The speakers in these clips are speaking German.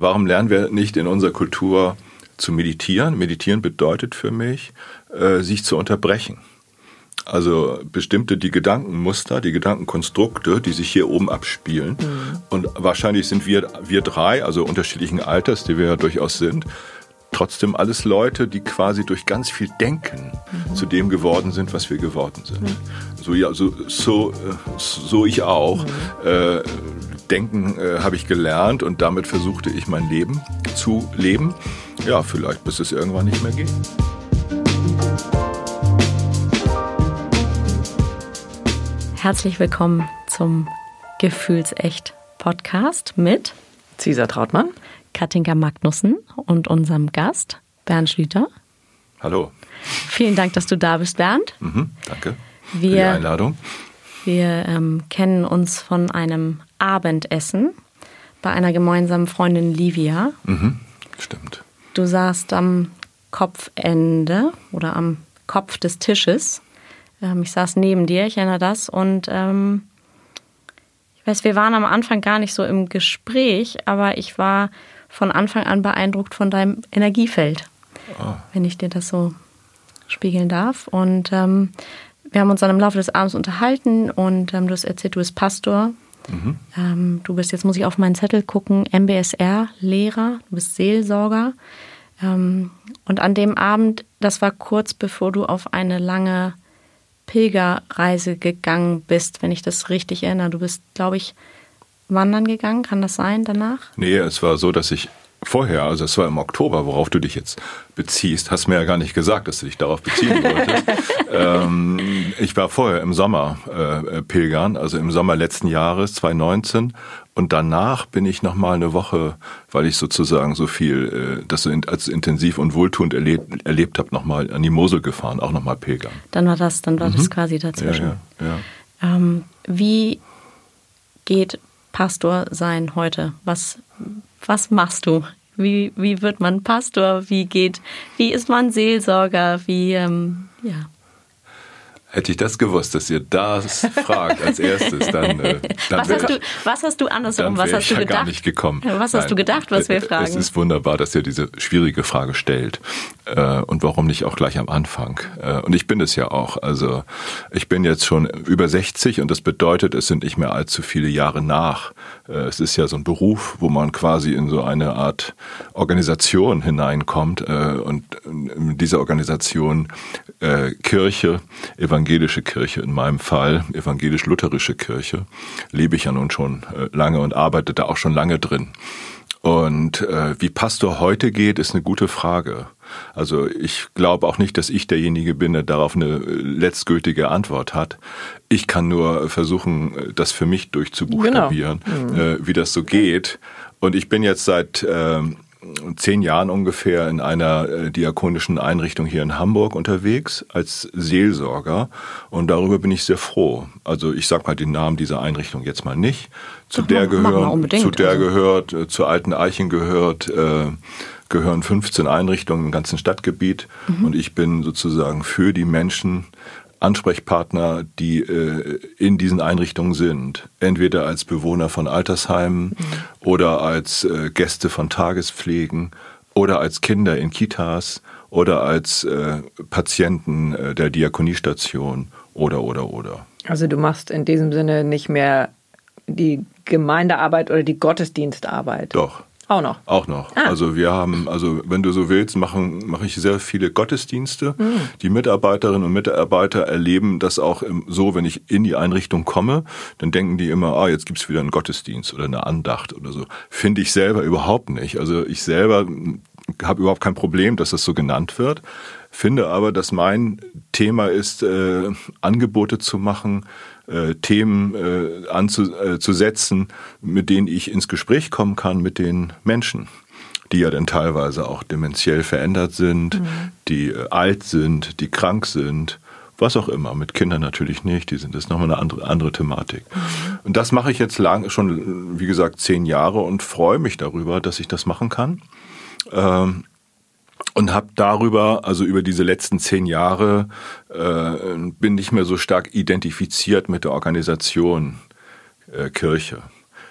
Warum lernen wir nicht in unserer Kultur zu meditieren? Meditieren bedeutet für mich, äh, sich zu unterbrechen. Also bestimmte die Gedankenmuster, die Gedankenkonstrukte, die sich hier oben abspielen. Mhm. Und wahrscheinlich sind wir, wir drei, also unterschiedlichen Alters, die wir ja durchaus sind, trotzdem alles Leute, die quasi durch ganz viel Denken mhm. zu dem geworden sind, was wir geworden sind. Mhm. So, ja, so, so, so ich auch. Mhm. Äh, Denken äh, habe ich gelernt und damit versuchte ich mein Leben zu leben. Ja, vielleicht bis es irgendwann nicht mehr geht. Herzlich willkommen zum Gefühlsecht Podcast mit Cesar Trautmann, Katinka Magnussen und unserem Gast Bernd Schlüter. Hallo. Vielen Dank, dass du da bist, Bernd. Mhm, danke wir, für die Einladung. Wir ähm, kennen uns von einem Abendessen bei einer gemeinsamen Freundin Livia. Mhm, stimmt. Du saßt am Kopfende oder am Kopf des Tisches ähm, ich saß neben dir, ich erinnere das. Und ähm, ich weiß, wir waren am Anfang gar nicht so im Gespräch, aber ich war von Anfang an beeindruckt von deinem Energiefeld, oh. wenn ich dir das so spiegeln darf. Und ähm, wir haben uns dann im Laufe des Abends unterhalten und ähm, du hast erzählt, du bist Pastor. Mhm. Ähm, du bist, jetzt muss ich auf meinen Zettel gucken, MBSR-Lehrer, du bist Seelsorger. Ähm, und an dem Abend, das war kurz bevor du auf eine lange Pilgerreise gegangen bist, wenn ich das richtig erinnere. Du bist, glaube ich, wandern gegangen, kann das sein danach? Nee, es war so, dass ich vorher, also es war im Oktober, worauf du dich jetzt beziehst, hast mir ja gar nicht gesagt, dass du dich darauf beziehen wolltest. ähm, ich war vorher im Sommer äh, pilgern, also im Sommer letzten Jahres, 2019. Und danach bin ich nochmal eine Woche, weil ich sozusagen so viel, äh, das als intensiv und wohltuend erlebt, erlebt habe, nochmal an die Mosel gefahren, auch nochmal pilgern. Dann war das, dann war mhm. das quasi dazwischen. Ja, ja, ja. Ähm, wie geht Pastor sein heute? Was was machst du? Wie, wie wird man Pastor? Wie geht, wie ist man Seelsorger? Wie, ähm, ja. Hätte ich das gewusst, dass ihr das fragt als erstes, dann. Äh, dann was, hast du, was hast du andersrum? Was hast du ja gedacht? gar nicht gekommen. Was hast Nein, du gedacht, was wir äh, fragen? Es ist wunderbar, dass ihr diese schwierige Frage stellt. Äh, und warum nicht auch gleich am Anfang? Äh, und ich bin es ja auch. Also ich bin jetzt schon über 60 und das bedeutet, es sind nicht mehr allzu viele Jahre nach. Äh, es ist ja so ein Beruf, wo man quasi in so eine Art Organisation hineinkommt äh, und in dieser Organisation äh, Kirche, Evangelisation, evangelische Kirche in meinem Fall, evangelisch-lutherische Kirche, lebe ich ja nun schon äh, lange und arbeite da auch schon lange drin. Und äh, wie Pastor heute geht, ist eine gute Frage. Also ich glaube auch nicht, dass ich derjenige bin, der darauf eine äh, letztgültige Antwort hat. Ich kann nur versuchen, äh, das für mich durchzubuchstabieren, genau. äh, wie das so geht. Und ich bin jetzt seit äh, zehn Jahren ungefähr in einer äh, diakonischen Einrichtung hier in Hamburg unterwegs als Seelsorger und darüber bin ich sehr froh. Also ich sag mal den Namen dieser Einrichtung jetzt mal nicht. Zu Doch, der gehören, zu der also. gehört, äh, zur alten Eichen gehört, äh, gehören 15 Einrichtungen im ganzen Stadtgebiet mhm. und ich bin sozusagen für die Menschen Ansprechpartner, die äh, in diesen Einrichtungen sind. Entweder als Bewohner von Altersheimen mhm. oder als äh, Gäste von Tagespflegen oder als Kinder in Kitas oder als äh, Patienten äh, der Diakoniestation oder oder oder. Also du machst in diesem Sinne nicht mehr die Gemeindearbeit oder die Gottesdienstarbeit. Doch. Auch noch. Auch noch. Ah. Also wir haben, also wenn du so willst, machen, mache ich sehr viele Gottesdienste. Mhm. Die Mitarbeiterinnen und Mitarbeiter erleben das auch so, wenn ich in die Einrichtung komme, dann denken die immer, ah, jetzt gibt's wieder einen Gottesdienst oder eine Andacht oder so. Finde ich selber überhaupt nicht. Also ich selber habe überhaupt kein Problem, dass das so genannt wird. Finde aber, dass mein Thema ist, äh, Angebote zu machen, äh, Themen äh, anzusetzen, äh, mit denen ich ins Gespräch kommen kann mit den Menschen die ja dann teilweise auch dementiell verändert sind, mhm. die äh, alt sind, die krank sind, was auch immer. Mit Kindern natürlich nicht, die sind das ist nochmal eine andere, andere Thematik. Mhm. Und das mache ich jetzt lang, schon, wie gesagt, zehn Jahre und freue mich darüber, dass ich das machen kann. Ähm, und habe darüber, also über diese letzten zehn Jahre, äh, bin nicht mehr so stark identifiziert mit der Organisation äh, Kirche.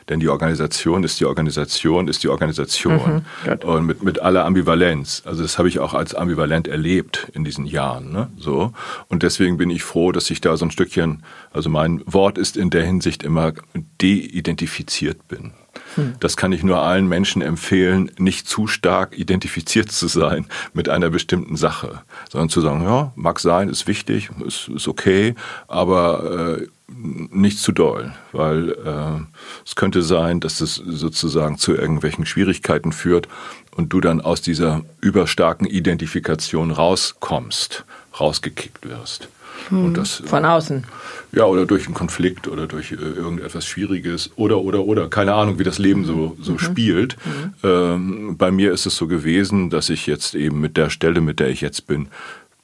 Denn die Organisation ist die Organisation, ist die Organisation. Mhm, und mit, mit aller Ambivalenz. Also das habe ich auch als ambivalent erlebt in diesen Jahren. Ne? So. Und deswegen bin ich froh, dass ich da so ein Stückchen, also mein Wort ist in der Hinsicht immer de-identifiziert bin. Hm. Das kann ich nur allen Menschen empfehlen, nicht zu stark identifiziert zu sein mit einer bestimmten Sache, sondern zu sagen, ja, mag sein, ist wichtig, ist, ist okay, aber äh, nicht zu doll, weil äh, es könnte sein, dass es sozusagen zu irgendwelchen Schwierigkeiten führt und du dann aus dieser überstarken Identifikation rauskommst, rausgekickt wirst. Hm, das, von außen. Ja, oder durch einen Konflikt oder durch äh, irgendetwas Schwieriges oder, oder, oder. Keine Ahnung, wie das Leben so, so mhm. spielt. Mhm. Ähm, bei mir ist es so gewesen, dass ich jetzt eben mit der Stelle, mit der ich jetzt bin,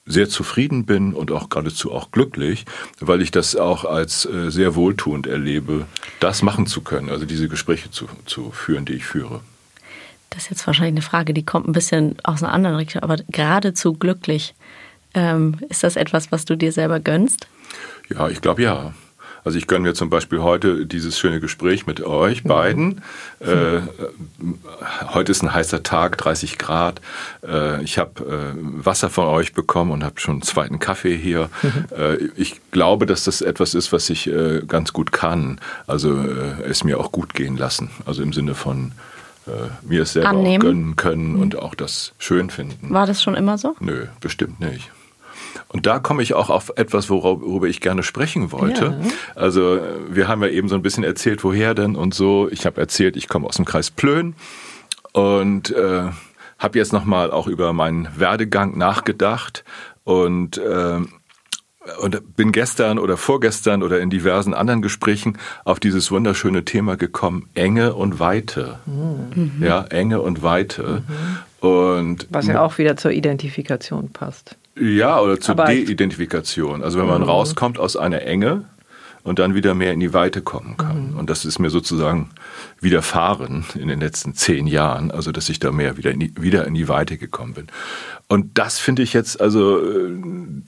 sehr zufrieden bin und auch geradezu auch glücklich, weil ich das auch als äh, sehr wohltuend erlebe, das machen zu können, also diese Gespräche zu, zu führen, die ich führe. Das ist jetzt wahrscheinlich eine Frage, die kommt ein bisschen aus einer anderen Richtung, aber geradezu glücklich. Ähm, ist das etwas, was du dir selber gönnst? Ja, ich glaube ja. Also ich gönne mir zum Beispiel heute dieses schöne Gespräch mit euch mhm. beiden. Mhm. Äh, heute ist ein heißer Tag, 30 Grad. Äh, ich habe äh, Wasser von euch bekommen und habe schon einen zweiten Kaffee hier. Mhm. Äh, ich glaube, dass das etwas ist, was ich äh, ganz gut kann. Also äh, es mir auch gut gehen lassen. Also im Sinne von mir es selber auch gönnen können mhm. und auch das schön finden. War das schon immer so? Nö, bestimmt nicht. Und da komme ich auch auf etwas, worüber ich gerne sprechen wollte. Ja. Also wir haben ja eben so ein bisschen erzählt, woher denn und so. Ich habe erzählt, ich komme aus dem Kreis Plön und äh, habe jetzt nochmal auch über meinen Werdegang nachgedacht und äh, und bin gestern oder vorgestern oder in diversen anderen Gesprächen auf dieses wunderschöne Thema gekommen, Enge und Weite. Mhm. Ja, Enge und Weite. Mhm. Und Was ja auch wieder zur Identifikation passt. Ja, oder zur De-Identifikation. Also wenn man mhm. rauskommt aus einer Enge und dann wieder mehr in die Weite kommen kann. Mhm. Und das ist mir sozusagen widerfahren in den letzten zehn Jahren, also dass ich da mehr wieder in die, wieder in die Weite gekommen bin. Und das finde ich jetzt, also äh,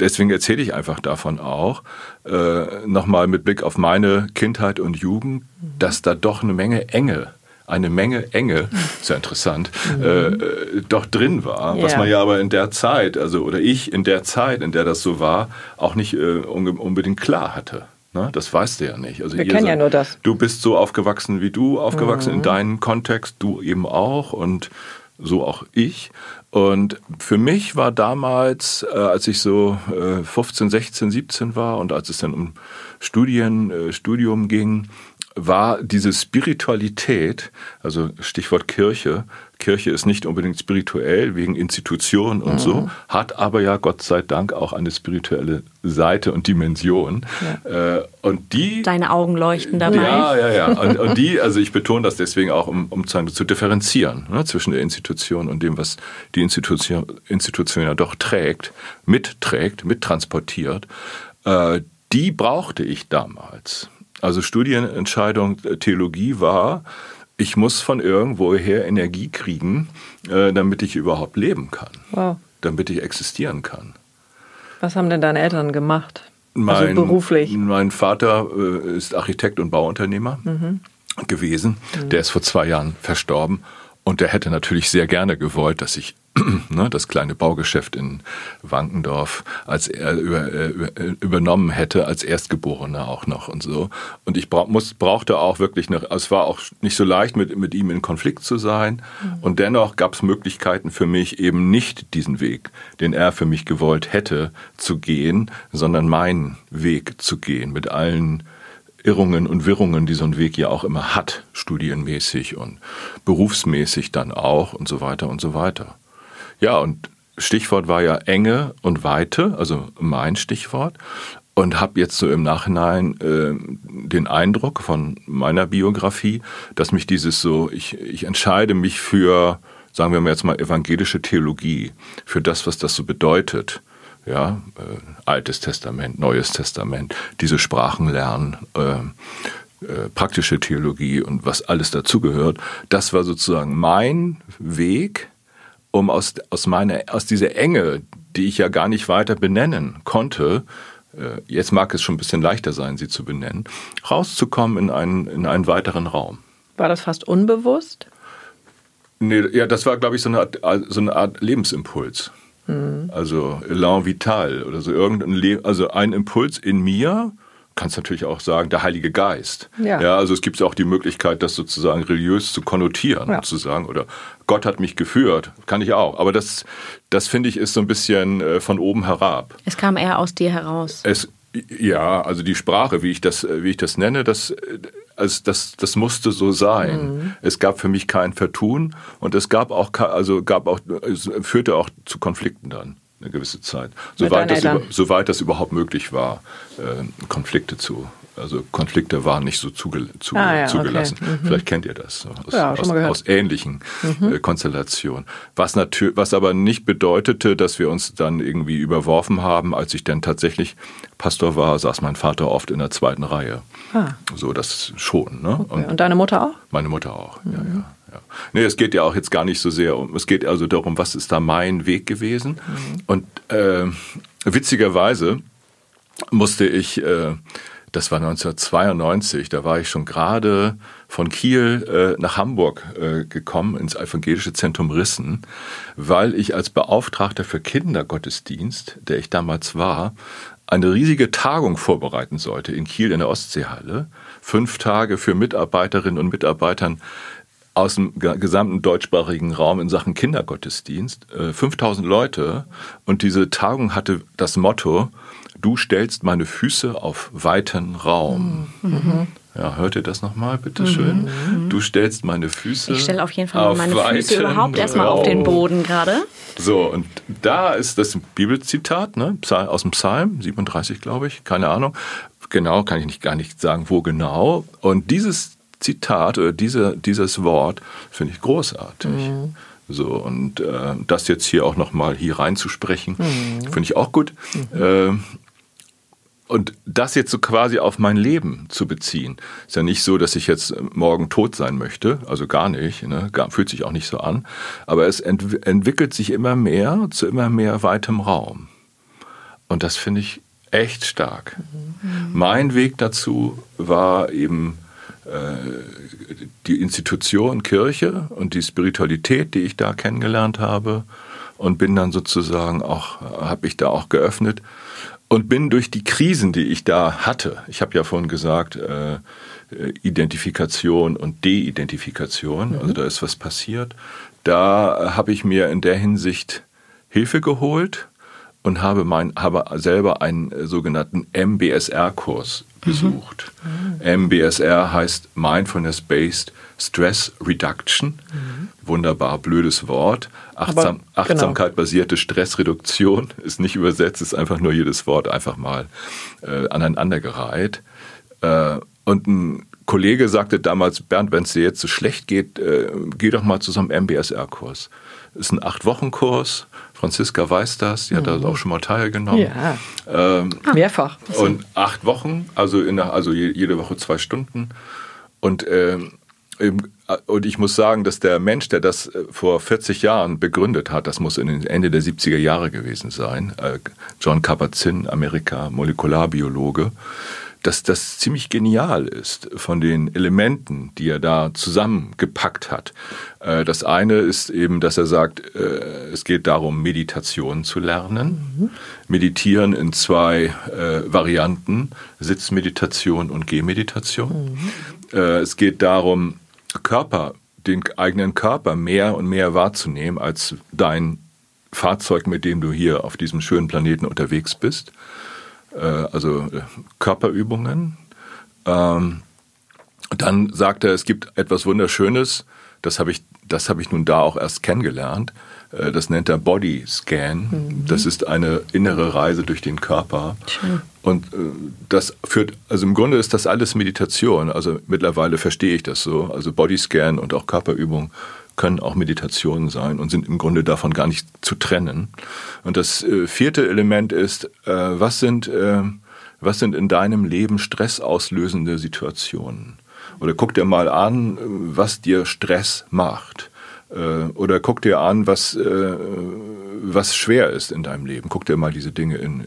deswegen erzähle ich einfach davon auch, äh, nochmal mit Blick auf meine Kindheit und Jugend, mhm. dass da doch eine Menge Enge eine Menge Enge, sehr interessant, mhm. äh, doch drin war, ja. was man ja aber in der Zeit, also oder ich in der Zeit, in der das so war, auch nicht äh, unbedingt klar hatte. Ne? Das weißt du ja nicht. Also Wir kennen ja nur das. Du bist so aufgewachsen wie du, aufgewachsen mhm. in deinem Kontext, du eben auch und so auch ich. Und für mich war damals, äh, als ich so äh, 15, 16, 17 war und als es dann um Studien, äh, Studium ging, war diese Spiritualität, also Stichwort Kirche, Kirche ist nicht unbedingt spirituell wegen Institutionen und mhm. so, hat aber ja Gott sei Dank auch eine spirituelle Seite und Dimension. Ja. Äh, und die. Deine Augen leuchten dabei. Ja, ja, ja. Und, und die, also ich betone das deswegen auch, um, um zu, zu differenzieren ne, zwischen der Institution und dem, was die Institution, Institution ja doch trägt, mitträgt, mittransportiert. Äh, die brauchte ich damals. Also Studienentscheidung äh, Theologie war, ich muss von irgendwoher Energie kriegen, äh, damit ich überhaupt leben kann. Wow. Damit ich existieren kann. Was haben denn deine Eltern gemacht? Also mein, also beruflich? Mein Vater äh, ist Architekt und Bauunternehmer mhm. gewesen. Mhm. Der ist vor zwei Jahren verstorben. Und der hätte natürlich sehr gerne gewollt, dass ich ne, das kleine Baugeschäft in Wankendorf als er über, äh, übernommen hätte, als Erstgeborener auch noch und so. Und ich bra muss, brauchte auch wirklich, eine, es war auch nicht so leicht, mit, mit ihm in Konflikt zu sein. Mhm. Und dennoch gab es Möglichkeiten für mich, eben nicht diesen Weg, den er für mich gewollt hätte, zu gehen, sondern meinen Weg zu gehen mit allen Irrungen und Wirrungen, die so ein Weg ja auch immer hat, studienmäßig und berufsmäßig dann auch und so weiter und so weiter. Ja, und Stichwort war ja Enge und Weite, also mein Stichwort. Und habe jetzt so im Nachhinein äh, den Eindruck von meiner Biografie, dass mich dieses so, ich, ich entscheide mich für, sagen wir mal jetzt mal, evangelische Theologie, für das, was das so bedeutet ja, äh, Altes Testament, Neues Testament, diese Sprachen lernen, äh, äh, praktische Theologie und was alles dazugehört. Das war sozusagen mein Weg, um aus, aus, meiner, aus dieser Enge, die ich ja gar nicht weiter benennen konnte, äh, jetzt mag es schon ein bisschen leichter sein, sie zu benennen, rauszukommen in einen, in einen weiteren Raum. War das fast unbewusst? Nee, ja, das war, glaube ich, so eine Art, so eine Art Lebensimpuls. Mhm. Also Elan Vital oder so irgendein Le also ein Impuls in mir, kannst natürlich auch sagen, der Heilige Geist. Ja. ja also es gibt auch die Möglichkeit, das sozusagen religiös zu konnotieren ja. und zu sagen, oder Gott hat mich geführt, kann ich auch. Aber das, das finde ich, ist so ein bisschen äh, von oben herab. Es kam eher aus dir heraus. Es, ja, also die Sprache, wie ich das, wie ich das nenne, das, also das, das musste so sein. Mhm. Es gab für mich kein Vertun und es gab auch, also gab auch, es führte auch zu Konflikten dann eine gewisse Zeit, soweit das, soweit das überhaupt möglich war, äh, Konflikte zu also Konflikte waren nicht so zuge zu ah, ja, zugelassen. Okay. Mhm. Vielleicht kennt ihr das aus, ja, aus, aus, ähnlichen mhm. äh, Konstellationen. Was, natürlich, was aber nicht bedeutete, dass wir uns dann irgendwie überworfen haben. Als ich dann tatsächlich Pastor war, saß mein Vater oft in der zweiten Reihe. Ah. So, das schon. Ne? Okay. Und, Und, deine Mutter auch? Meine Mutter auch, mhm. ja, ja. Ja. Nee, es geht ja auch jetzt gar nicht so sehr um, es geht also darum, was ist da mein Weg gewesen. Mhm. Und äh, witzigerweise musste ich äh, das war 1992, da war ich schon gerade von Kiel äh, nach Hamburg äh, gekommen, ins evangelische Zentrum Rissen, weil ich als Beauftragter für Kindergottesdienst, der ich damals war, eine riesige Tagung vorbereiten sollte in Kiel in der Ostseehalle. Fünf Tage für Mitarbeiterinnen und Mitarbeitern aus dem gesamten deutschsprachigen Raum in Sachen Kindergottesdienst. 5000 äh, Leute. Und diese Tagung hatte das Motto, Du stellst meine Füße auf weiten Raum. Mhm. Ja, hört ihr das nochmal, bitteschön? Mhm. Du stellst meine Füße. Ich stelle auf jeden Fall meine Füße überhaupt erstmal auf den Boden gerade. So, und da ist das Bibelzitat ne, aus dem Psalm 37, glaube ich, keine Ahnung. Genau, kann ich nicht, gar nicht sagen, wo genau. Und dieses Zitat oder diese, dieses Wort finde ich großartig. Mhm. So, und äh, das jetzt hier auch nochmal hier reinzusprechen, mhm. finde ich auch gut. Mhm. Äh, und das jetzt so quasi auf mein Leben zu beziehen, ist ja nicht so, dass ich jetzt morgen tot sein möchte, also gar nicht, ne? fühlt sich auch nicht so an, aber es ent entwickelt sich immer mehr zu immer mehr weitem Raum. Und das finde ich echt stark. Mhm. Mein Weg dazu war eben die Institution Kirche und die Spiritualität, die ich da kennengelernt habe und bin dann sozusagen auch, habe ich da auch geöffnet und bin durch die Krisen, die ich da hatte, ich habe ja vorhin gesagt, äh, Identifikation und De-Identifikation, mhm. also da ist was passiert, da habe ich mir in der Hinsicht Hilfe geholt und habe, mein, habe selber einen sogenannten MBSR-Kurs besucht. Mhm. MBSR heißt Mindfulness-Based Stress Reduction. Mhm. Wunderbar blödes Wort. Achtsam, genau. Achtsamkeit-basierte Stressreduktion ist nicht übersetzt, ist einfach nur jedes Wort einfach mal äh, aneinandergereiht. Äh, und ein Kollege sagte damals, Bernd, wenn es dir jetzt so schlecht geht, äh, geh doch mal zu so einem MBSR-Kurs. Ist ein Acht-Wochen-Kurs. Franziska weiß das, die hat mhm. da auch schon mal teilgenommen. Ja. Ähm, ah, Mehrfach. Und acht Wochen, also, in also jede Woche zwei Stunden. Und ähm, und ich muss sagen, dass der Mensch, der das äh, vor 40 Jahren begründet hat, das muss in den Ende der 70er Jahre gewesen sein, äh, John Kabat-Zinn, Amerika, Molekularbiologe, dass das ziemlich genial ist von den Elementen, die er da zusammengepackt hat. Äh, das eine ist eben, dass er sagt, es geht darum, Meditation zu lernen. Mhm. Meditieren in zwei Varianten, Sitzmeditation und Gehmeditation. Mhm. Es geht darum, Körper, den eigenen Körper mehr und mehr wahrzunehmen als dein Fahrzeug, mit dem du hier auf diesem schönen Planeten unterwegs bist. Äh, also äh, Körperübungen. Ähm, dann sagt er, es gibt etwas Wunderschönes, das habe ich, das habe ich nun da auch erst kennengelernt. Äh, das nennt er Body Scan. Mhm. Das ist eine innere Reise durch den Körper. Schön. Und das führt, also im Grunde ist das alles Meditation. Also mittlerweile verstehe ich das so. Also Bodyscan und auch Körperübung können auch Meditationen sein und sind im Grunde davon gar nicht zu trennen. Und das äh, vierte Element ist, was sind, was sind in deinem Leben stressauslösende Situationen? Oder guck dir mal an, was dir Stress macht. Äh, oder guck dir an, was, äh, was schwer ist in deinem Leben. Guck dir mal diese Dinge in,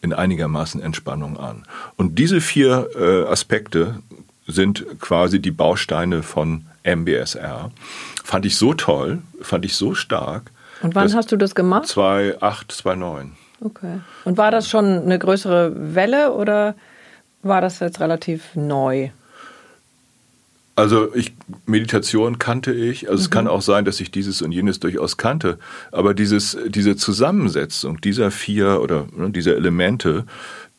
in einigermaßen Entspannung an. Und diese vier äh, Aspekte sind quasi die Bausteine von MBSR. Fand ich so toll, fand ich so stark. Und wann hast du das gemacht? 2008, 2009. Okay. Und war das schon eine größere Welle oder war das jetzt relativ neu? Also ich Meditation kannte ich. Also mhm. es kann auch sein, dass ich dieses und jenes durchaus kannte. Aber dieses, diese Zusammensetzung dieser vier oder ne, dieser Elemente,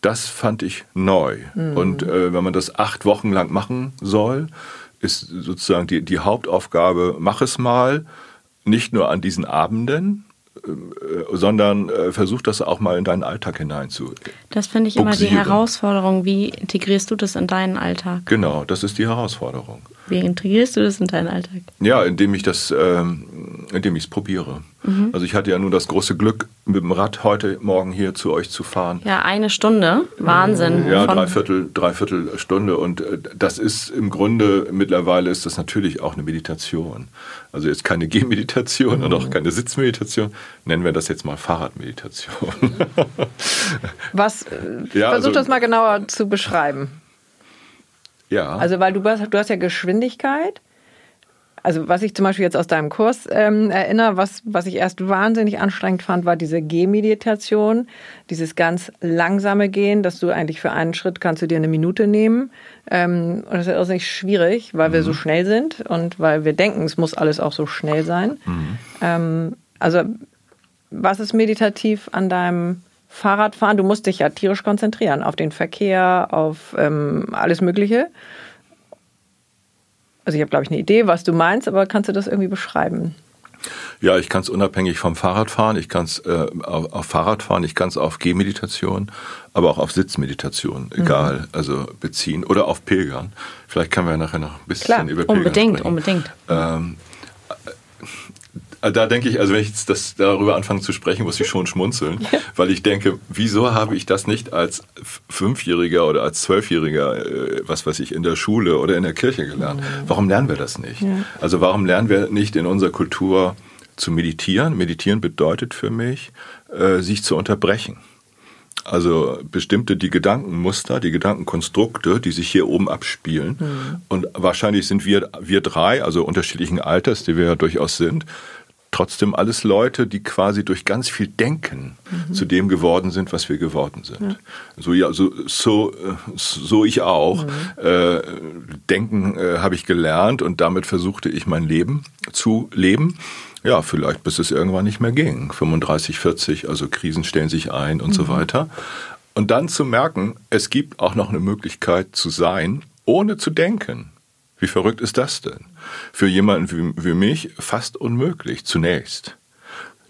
das fand ich neu. Mhm. Und äh, wenn man das acht Wochen lang machen soll, ist sozusagen die, die Hauptaufgabe, mach es mal, nicht nur an diesen Abenden, äh, sondern äh, versuch das auch mal in deinen Alltag hinein zu. Das finde ich immer die Herausforderung. Wie integrierst du das in deinen Alltag? Genau, das ist die Herausforderung. Wie integrierst du das in deinen Alltag? Ja, indem ich das, ähm, indem ich es probiere. Mhm. Also ich hatte ja nun das große Glück, mit dem Rad heute Morgen hier zu euch zu fahren. Ja, eine Stunde. Wahnsinn. Ja, dreiviertel, dreiviertel Stunde. Und äh, das ist im Grunde, mittlerweile ist das natürlich auch eine Meditation. Also jetzt keine Gehmeditation mhm. und auch keine Sitzmeditation. Nennen wir das jetzt mal Fahrradmeditation. Was, äh, ja, versuch also, das mal genauer zu beschreiben. Ja. Also, weil du, du hast ja Geschwindigkeit. Also, was ich zum Beispiel jetzt aus deinem Kurs ähm, erinnere, was, was ich erst wahnsinnig anstrengend fand, war diese Gehmeditation, dieses ganz langsame Gehen, dass du eigentlich für einen Schritt kannst du dir eine Minute nehmen. Ähm, und das ist auch nicht schwierig, weil mhm. wir so schnell sind und weil wir denken, es muss alles auch so schnell sein. Mhm. Ähm, also, was ist meditativ an deinem Fahrradfahren, du musst dich ja tierisch konzentrieren auf den Verkehr, auf ähm, alles Mögliche. Also ich habe, glaube ich, eine Idee, was du meinst, aber kannst du das irgendwie beschreiben? Ja, ich kann es unabhängig vom Fahrradfahren, ich kann es äh, auf, auf Fahrradfahren, ich kann es auf Gehmeditation, aber auch auf Sitzmeditation, mhm. egal, mhm. also beziehen oder auf Pilgern. Vielleicht können wir nachher noch ein bisschen Klar, über Pilgern unbedingt, sprechen. Unbedingt, unbedingt. Ähm, äh, da denke ich, also wenn ich jetzt das darüber anfange zu sprechen, muss ich schon schmunzeln, ja. weil ich denke, wieso habe ich das nicht als Fünfjähriger oder als Zwölfjähriger, äh, was weiß ich, in der Schule oder in der Kirche gelernt? Mhm. Warum lernen wir das nicht? Ja. Also warum lernen wir nicht in unserer Kultur zu meditieren? Meditieren bedeutet für mich, äh, sich zu unterbrechen. Also bestimmte die Gedankenmuster, die Gedankenkonstrukte, die sich hier oben abspielen. Mhm. Und wahrscheinlich sind wir, wir drei, also unterschiedlichen Alters, die wir ja durchaus sind, trotzdem alles Leute, die quasi durch ganz viel Denken mhm. zu dem geworden sind, was wir geworden sind. Ja. So, ja, so, so, so ich auch. Mhm. Äh, Denken äh, habe ich gelernt und damit versuchte ich mein Leben zu leben. Ja, vielleicht bis es irgendwann nicht mehr ging. 35, 40, also Krisen stellen sich ein und mhm. so weiter. Und dann zu merken, es gibt auch noch eine Möglichkeit zu sein, ohne zu denken. Wie verrückt ist das denn? Für jemanden wie, wie mich fast unmöglich, zunächst.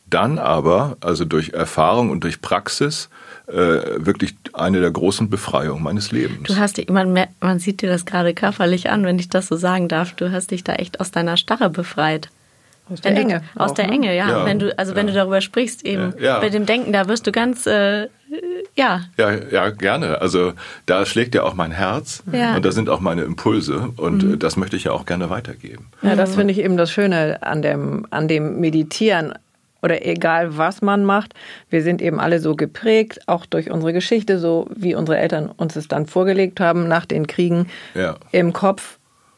Dann aber, also durch Erfahrung und durch Praxis, äh, wirklich eine der großen Befreiungen meines Lebens. Du hast dich, man, man sieht dir das gerade körperlich an, wenn ich das so sagen darf. Du hast dich da echt aus deiner Starre befreit. Aus der Enge. Du, aus der ne? Enge, ja. ja. Wenn du, also ja. wenn du darüber sprichst, eben ja. bei dem Denken, da wirst du ganz äh, ja. Ja, ja, gerne. Also da schlägt ja auch mein Herz ja. und da sind auch meine Impulse und mhm. das möchte ich ja auch gerne weitergeben. Ja, das finde ich eben das Schöne an dem, an dem Meditieren oder egal was man macht. Wir sind eben alle so geprägt, auch durch unsere Geschichte, so wie unsere Eltern uns es dann vorgelegt haben nach den Kriegen ja. im Kopf.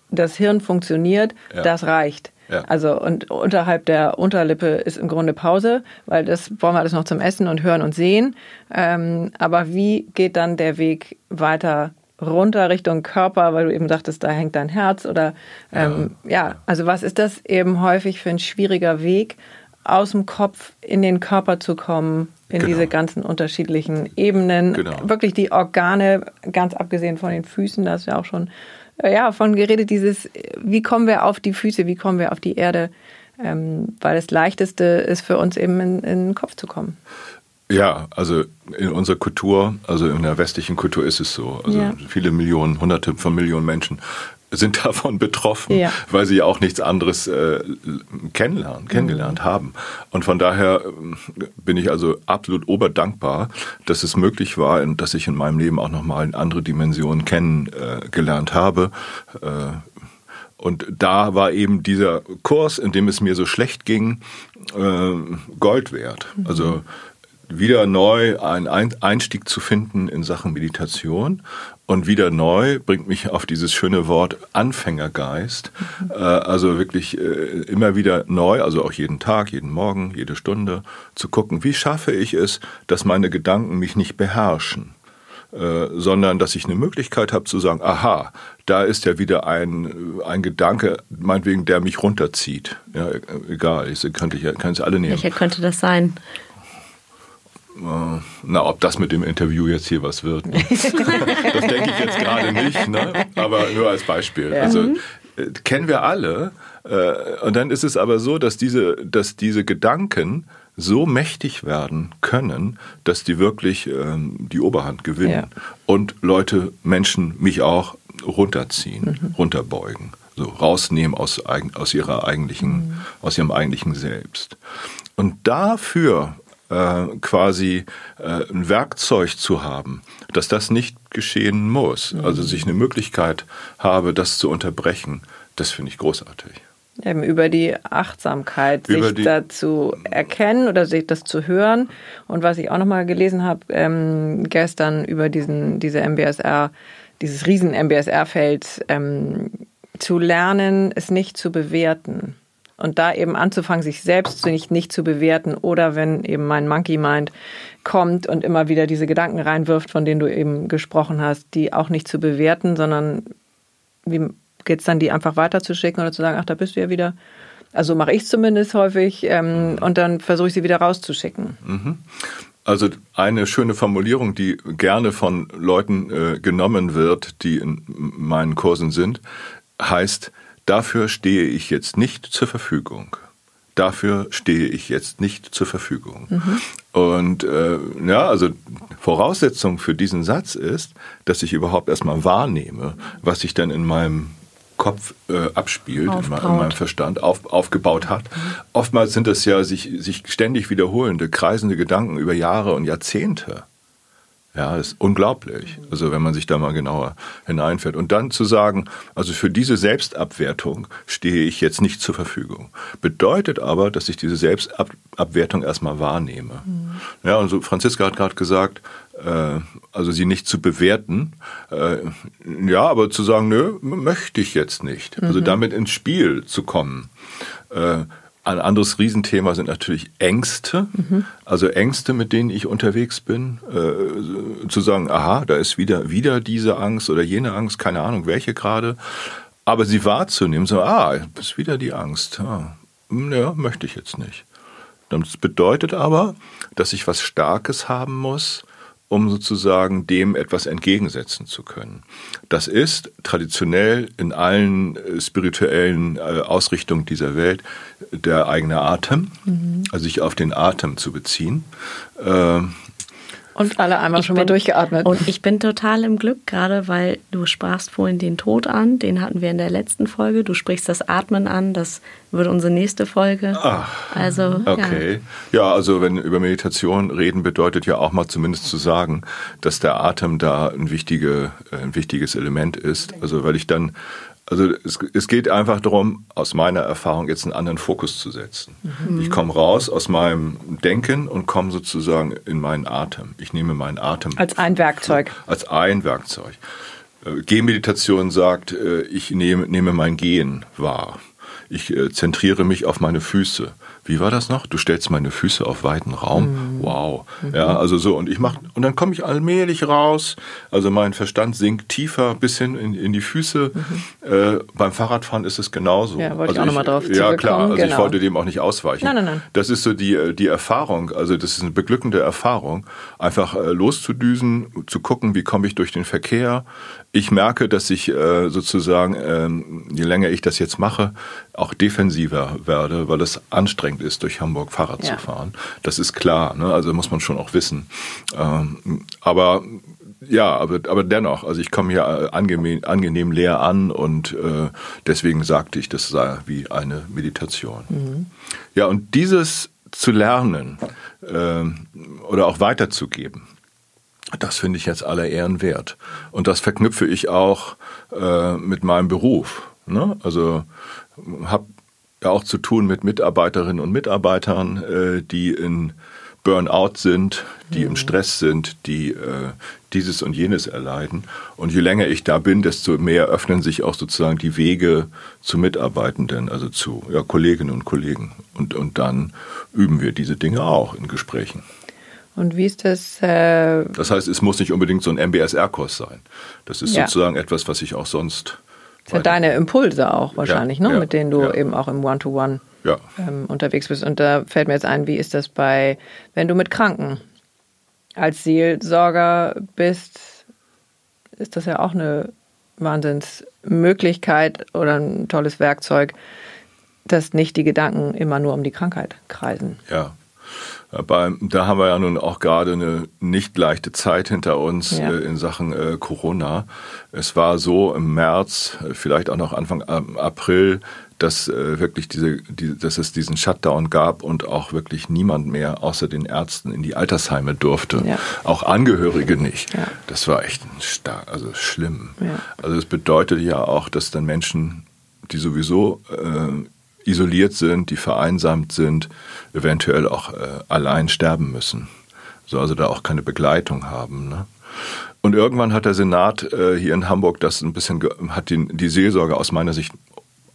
Das Hirn funktioniert, ja. das reicht. Ja. Also und unterhalb der Unterlippe ist im Grunde Pause, weil das brauchen wir alles noch zum Essen und Hören und Sehen. Ähm, aber wie geht dann der Weg weiter runter Richtung Körper, weil du eben sagtest, da hängt dein Herz oder ähm, ja. ja, also was ist das eben häufig für ein schwieriger Weg, aus dem Kopf in den Körper zu kommen, in genau. diese ganzen unterschiedlichen Ebenen. Genau. Wirklich die Organe, ganz abgesehen von den Füßen, das ist ja auch schon ja, von geredet, dieses, wie kommen wir auf die Füße, wie kommen wir auf die Erde, ähm, weil das Leichteste ist für uns eben in, in den Kopf zu kommen. Ja, also in unserer Kultur, also in der westlichen Kultur ist es so. Also ja. viele Millionen, hunderte von Millionen Menschen sind davon betroffen, ja. weil sie ja auch nichts anderes äh, kennenlernen, kennengelernt mhm. haben. Und von daher äh, bin ich also absolut oberdankbar, dass es möglich war, dass ich in meinem Leben auch nochmal andere Dimensionen kennengelernt äh, habe. Äh, und da war eben dieser Kurs, in dem es mir so schlecht ging, äh, Gold wert. Mhm. Also wieder neu einen Einstieg zu finden in Sachen Meditation und wieder neu bringt mich auf dieses schöne Wort Anfängergeist. Mhm. Also wirklich äh, immer wieder neu, also auch jeden Tag, jeden Morgen, jede Stunde, zu gucken, wie schaffe ich es, dass meine Gedanken mich nicht beherrschen. Äh, sondern dass ich eine Möglichkeit habe zu sagen, aha, da ist ja wieder ein, ein Gedanke, meinetwegen, der mich runterzieht. Ja, egal, ich könnte ich kann es alle nehmen. Welcher könnte das sein? Äh, na, ob das mit dem Interview jetzt hier was wird, ne? das denke ich jetzt gerade nicht, ne? aber nur als Beispiel. Ja. Also mhm. äh, kennen wir alle. Äh, und dann ist es aber so, dass diese, dass diese Gedanken so mächtig werden können, dass die wirklich ähm, die Oberhand gewinnen ja. und Leute, Menschen, mich auch runterziehen, mhm. runterbeugen, so rausnehmen aus, aus ihrer eigentlichen, mhm. aus ihrem eigentlichen Selbst. Und dafür äh, quasi äh, ein Werkzeug zu haben, dass das nicht geschehen muss. Mhm. Also sich eine Möglichkeit habe, das zu unterbrechen, das finde ich großartig. Eben über die Achtsamkeit, über sich die dazu erkennen oder sich das zu hören. Und was ich auch nochmal gelesen habe ähm, gestern über diesen, diese MBSR, dieses riesen MBSR-Feld, ähm, zu lernen, es nicht zu bewerten. Und da eben anzufangen, sich selbst nicht, nicht zu bewerten oder wenn eben mein Monkey Mind kommt und immer wieder diese Gedanken reinwirft, von denen du eben gesprochen hast, die auch nicht zu bewerten, sondern wie geht es dann, die einfach weiterzuschicken oder zu sagen, ach, da bist du ja wieder. Also mache ich zumindest häufig ähm, und dann versuche ich sie wieder rauszuschicken. Mhm. Also eine schöne Formulierung, die gerne von Leuten äh, genommen wird, die in meinen Kursen sind, heißt, Dafür stehe ich jetzt nicht zur Verfügung. Dafür stehe ich jetzt nicht zur Verfügung. Mhm. Und äh, ja, also Voraussetzung für diesen Satz ist, dass ich überhaupt erstmal wahrnehme, was sich dann in meinem Kopf äh, abspielt, in, in, meinem Verstand auf, aufgebaut hat. Mhm. Oftmals sind das ja sich, sich ständig wiederholende, kreisende Gedanken über Jahre und Jahrzehnte. Ja, ist unglaublich. Also wenn man sich da mal genauer hineinfährt. Und dann zu sagen, also für diese Selbstabwertung stehe ich jetzt nicht zur Verfügung. Bedeutet aber, dass ich diese Selbstabwertung erstmal wahrnehme. Mhm. Ja, und so Franziska hat gerade gesagt, äh, also sie nicht zu bewerten. Äh, ja, aber zu sagen, nö, möchte ich jetzt nicht. Also mhm. damit ins Spiel zu kommen. Äh, ein anderes Riesenthema sind natürlich Ängste, mhm. also Ängste, mit denen ich unterwegs bin, äh, zu sagen, aha, da ist wieder wieder diese Angst oder jene Angst, keine Ahnung, welche gerade, aber sie wahrzunehmen, so, ah, ist wieder die Angst, ah, ja, möchte ich jetzt nicht. Das bedeutet aber, dass ich was Starkes haben muss, um sozusagen dem etwas entgegensetzen zu können. Das ist traditionell in allen äh, spirituellen äh, Ausrichtungen dieser Welt der eigene Atem, mhm. also sich auf den Atem zu beziehen. Ähm, und alle einmal ich schon bin, mal durchgeatmet. Und ich bin total im Glück, gerade weil du sprachst vorhin den Tod an, den hatten wir in der letzten Folge. Du sprichst das Atmen an, das wird unsere nächste Folge. Ach, also, okay. Ja. ja, also wenn über Meditation reden, bedeutet ja auch mal zumindest zu sagen, dass der Atem da ein, wichtige, ein wichtiges Element ist. Also weil ich dann also es, es, geht einfach darum, aus meiner Erfahrung jetzt einen anderen Fokus zu setzen. Mhm. Ich komme raus aus meinem Denken und komme sozusagen in meinen Atem. Ich nehme meinen Atem. Als ein Werkzeug. Als ein Werkzeug. Äh, Gehmeditation sagt, äh, ich nehme, nehme mein Gehen wahr. Ich äh, zentriere mich auf meine Füße wie war das noch? Du stellst meine Füße auf weiten Raum. Mhm. Wow. Ja, also so. Und ich mach, und dann komme ich allmählich raus. Also mein Verstand sinkt tiefer bis hin in, in die Füße. Mhm. Äh, beim Fahrradfahren ist es genauso. Ja, wollte also ich auch nochmal drauf Ja, klar. Also genau. ich wollte dem auch nicht ausweichen. Nein, nein, nein. Das ist so die, die Erfahrung. Also das ist eine beglückende Erfahrung. Einfach äh, loszudüsen, zu gucken, wie komme ich durch den Verkehr. Ich merke, dass ich äh, sozusagen, äh, je länger ich das jetzt mache, auch defensiver werde, weil es anstrengend ist, durch Hamburg Fahrrad ja. zu fahren. Das ist klar, ne? also muss man schon auch wissen. Ähm, aber ja, aber, aber dennoch, also ich komme hier angenehm, angenehm leer an und äh, deswegen sagte ich, das sei wie eine Meditation. Mhm. Ja, und dieses zu lernen äh, oder auch weiterzugeben, das finde ich jetzt aller Ehren wert. Und das verknüpfe ich auch äh, mit meinem Beruf. Ne? Also habe ja auch zu tun mit Mitarbeiterinnen und Mitarbeitern, äh, die in Burnout sind, die mhm. im Stress sind, die äh, dieses und jenes erleiden. Und je länger ich da bin, desto mehr öffnen sich auch sozusagen die Wege zu Mitarbeitenden, also zu ja, Kolleginnen und Kollegen. Und, und dann üben wir diese Dinge auch in Gesprächen. Und wie ist das? Äh das heißt, es muss nicht unbedingt so ein MBSR-Kurs sein. Das ist ja. sozusagen etwas, was ich auch sonst. Das sind deine Impulse auch wahrscheinlich, ja, ne? Ja, mit denen du eben auch im One-to-One -One, ähm, unterwegs bist. Und da fällt mir jetzt ein, wie ist das bei, wenn du mit Kranken als Seelsorger bist, ist das ja auch eine Wahnsinnsmöglichkeit oder ein tolles Werkzeug, dass nicht die Gedanken immer nur um die Krankheit kreisen. Ja, aber da haben wir ja nun auch gerade eine nicht leichte Zeit hinter uns ja. äh, in Sachen äh, Corona. Es war so im März, äh, vielleicht auch noch Anfang April, dass äh, wirklich diese, die, dass es diesen Shutdown gab und auch wirklich niemand mehr außer den Ärzten in die Altersheime durfte. Ja. Auch Angehörige nicht. Ja. Das war echt stark, also schlimm. Also es bedeutet ja auch, dass dann Menschen, die sowieso äh, isoliert sind, die vereinsamt sind, eventuell auch äh, allein sterben müssen. So, also da auch keine Begleitung haben. Ne? Und irgendwann hat der Senat äh, hier in Hamburg das ein bisschen, hat die, die Seelsorge aus meiner Sicht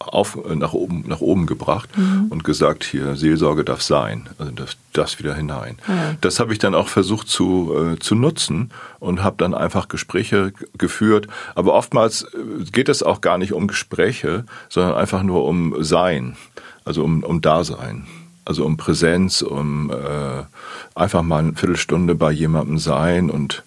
auf, äh, nach, oben, nach oben gebracht mhm. und gesagt, hier, Seelsorge darf sein, also das, das wieder hinein. Ja. Das habe ich dann auch versucht zu, äh, zu nutzen und habe dann einfach Gespräche geführt. Aber oftmals äh, geht es auch gar nicht um Gespräche, sondern einfach nur um Sein, also um, um Dasein. Also um Präsenz, um äh, einfach mal eine Viertelstunde bei jemandem sein und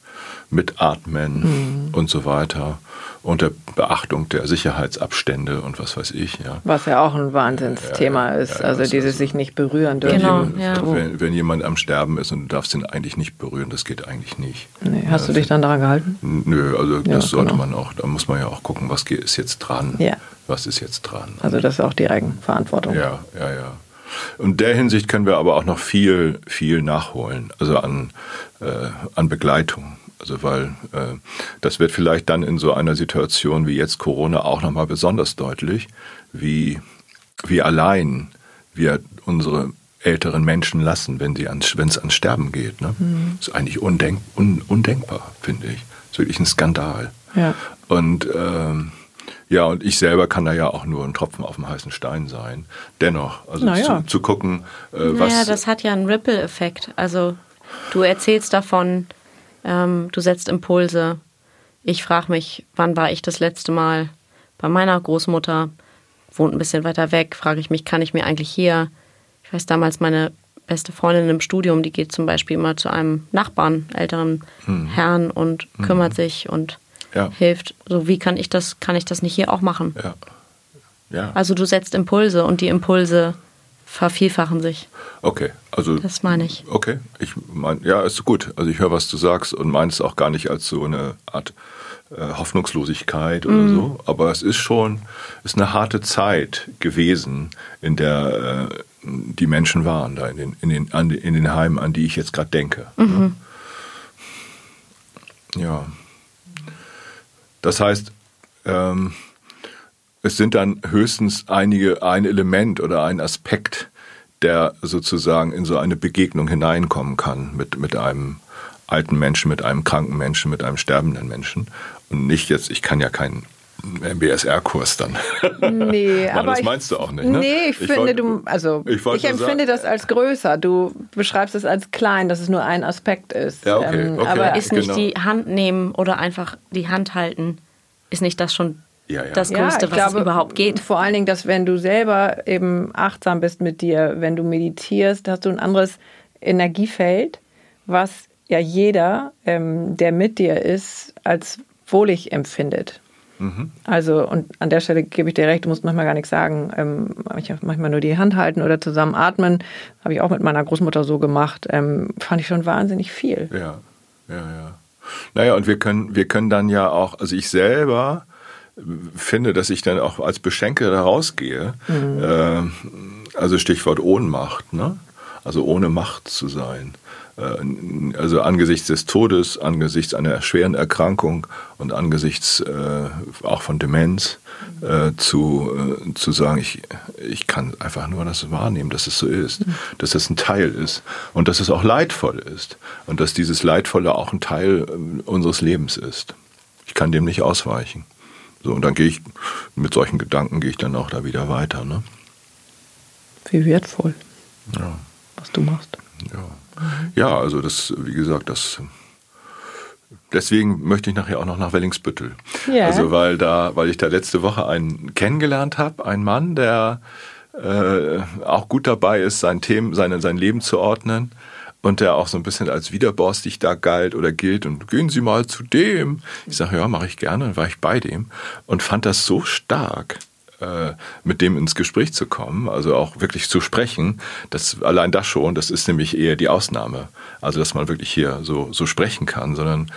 mitatmen mhm. und so weiter unter Beachtung der Sicherheitsabstände und was weiß ich. Ja. Was ja auch ein Wahnsinnsthema ja, ja, ist, also dieses also, sich nicht berühren dürfen. Genau, wenn, wenn, jemand am Sterben ist und du darfst ihn eigentlich nicht berühren, das geht eigentlich nicht. Nee, hast du dich dann daran gehalten? Nö, also das sollte genau. man auch, da muss man ja auch gucken, was ist jetzt dran. Ja. Was ist jetzt dran. Also das ist auch die Eigenverantwortung. Ja, ja, ja. Und der Hinsicht können wir aber auch noch viel, viel nachholen, also an, äh, an Begleitung. Also weil äh, das wird vielleicht dann in so einer Situation wie jetzt Corona auch nochmal besonders deutlich, wie, wie allein wir unsere älteren Menschen lassen, wenn sie ans, wenn es ans Sterben geht. Ne? Mhm. Das ist eigentlich undenk, un, undenkbar, finde ich. Das ist wirklich ein Skandal. Ja. Und ähm, ja, und ich selber kann da ja auch nur ein Tropfen auf dem heißen Stein sein. Dennoch, also naja. zu, zu, gucken, äh, was. Naja, das hat ja einen Ripple-Effekt. Also du erzählst davon, ähm, du setzt Impulse. Ich frage mich, wann war ich das letzte Mal bei meiner Großmutter? Wohnt ein bisschen weiter weg. Frage ich mich, kann ich mir eigentlich hier, ich weiß damals meine beste Freundin im Studium, die geht zum Beispiel immer zu einem Nachbarn, älteren mhm. Herrn und mhm. kümmert mhm. sich und ja. hilft. So wie kann ich das, kann ich das nicht hier auch machen? Ja. Ja. Also du setzt Impulse und die Impulse vervielfachen sich. Okay, also. Das meine ich. Okay, ich meine, ja, ist gut. Also ich höre, was du sagst und meine es auch gar nicht als so eine Art äh, Hoffnungslosigkeit oder mm. so. Aber es ist schon, ist eine harte Zeit gewesen, in der äh, die Menschen waren, da in den, in den, an, in den Heimen, an die ich jetzt gerade denke. Mhm. Ja. Das heißt, ähm, es sind dann höchstens einige, ein Element oder ein Aspekt, der sozusagen in so eine Begegnung hineinkommen kann mit, mit einem alten Menschen, mit einem kranken Menschen, mit einem sterbenden Menschen. Und nicht jetzt, ich kann ja keinen MBSR-Kurs dann. Nee, aber. Das meinst du auch nicht, ne? Nee, ich, ich finde, wollt, du, also, ich, ich empfinde sagen, das als größer. Du beschreibst es als klein, dass es nur ein Aspekt ist. Ja, okay, ähm, okay, aber ist nicht genau. die Hand nehmen oder einfach die Hand halten, ist nicht das schon ja, ja. das Größte, ja, was glaube, überhaupt geht. Vor allen Dingen, dass wenn du selber eben achtsam bist mit dir, wenn du meditierst, hast du ein anderes Energiefeld, was ja jeder, ähm, der mit dir ist, als wohlig empfindet. Mhm. Also, und an der Stelle gebe ich dir recht, du musst manchmal gar nichts sagen. Ähm, ich manchmal nur die Hand halten oder zusammen atmen. Habe ich auch mit meiner Großmutter so gemacht. Ähm, fand ich schon wahnsinnig viel. Ja, ja, ja. Naja, und wir können, wir können dann ja auch, also ich selber finde, dass ich dann auch als Beschenker da rausgehe. Mhm. Äh, also Stichwort Ohnmacht. Ne? also ohne Macht zu sein. Äh, also angesichts des Todes, angesichts einer schweren Erkrankung und angesichts äh, auch von Demenz äh, zu, äh, zu sagen, ich, ich kann einfach nur das wahrnehmen, dass es so ist, mhm. dass es ein Teil ist und dass es auch leidvoll ist und dass dieses Leidvolle auch ein Teil äh, unseres Lebens ist. Ich kann dem nicht ausweichen. So, und dann gehe ich, mit solchen Gedanken gehe ich dann auch da wieder weiter. Ne? Wie wertvoll, ja. was du machst. Ja. Ja, also das, wie gesagt, das. Deswegen möchte ich nachher auch noch nach Wellingsbüttel. Ja. Also weil da, weil ich da letzte Woche einen kennengelernt habe, einen Mann, der äh, auch gut dabei ist, sein Themen, seine, sein Leben zu ordnen und der auch so ein bisschen als widerborstig da galt oder gilt und gehen Sie mal zu dem. Ich sage, ja, mache ich gerne, dann war ich bei dem und fand das so stark, äh, mit dem ins Gespräch zu kommen, also auch wirklich zu sprechen, das allein das schon, das ist nämlich eher die Ausnahme. Also dass man wirklich hier so, so sprechen kann, sondern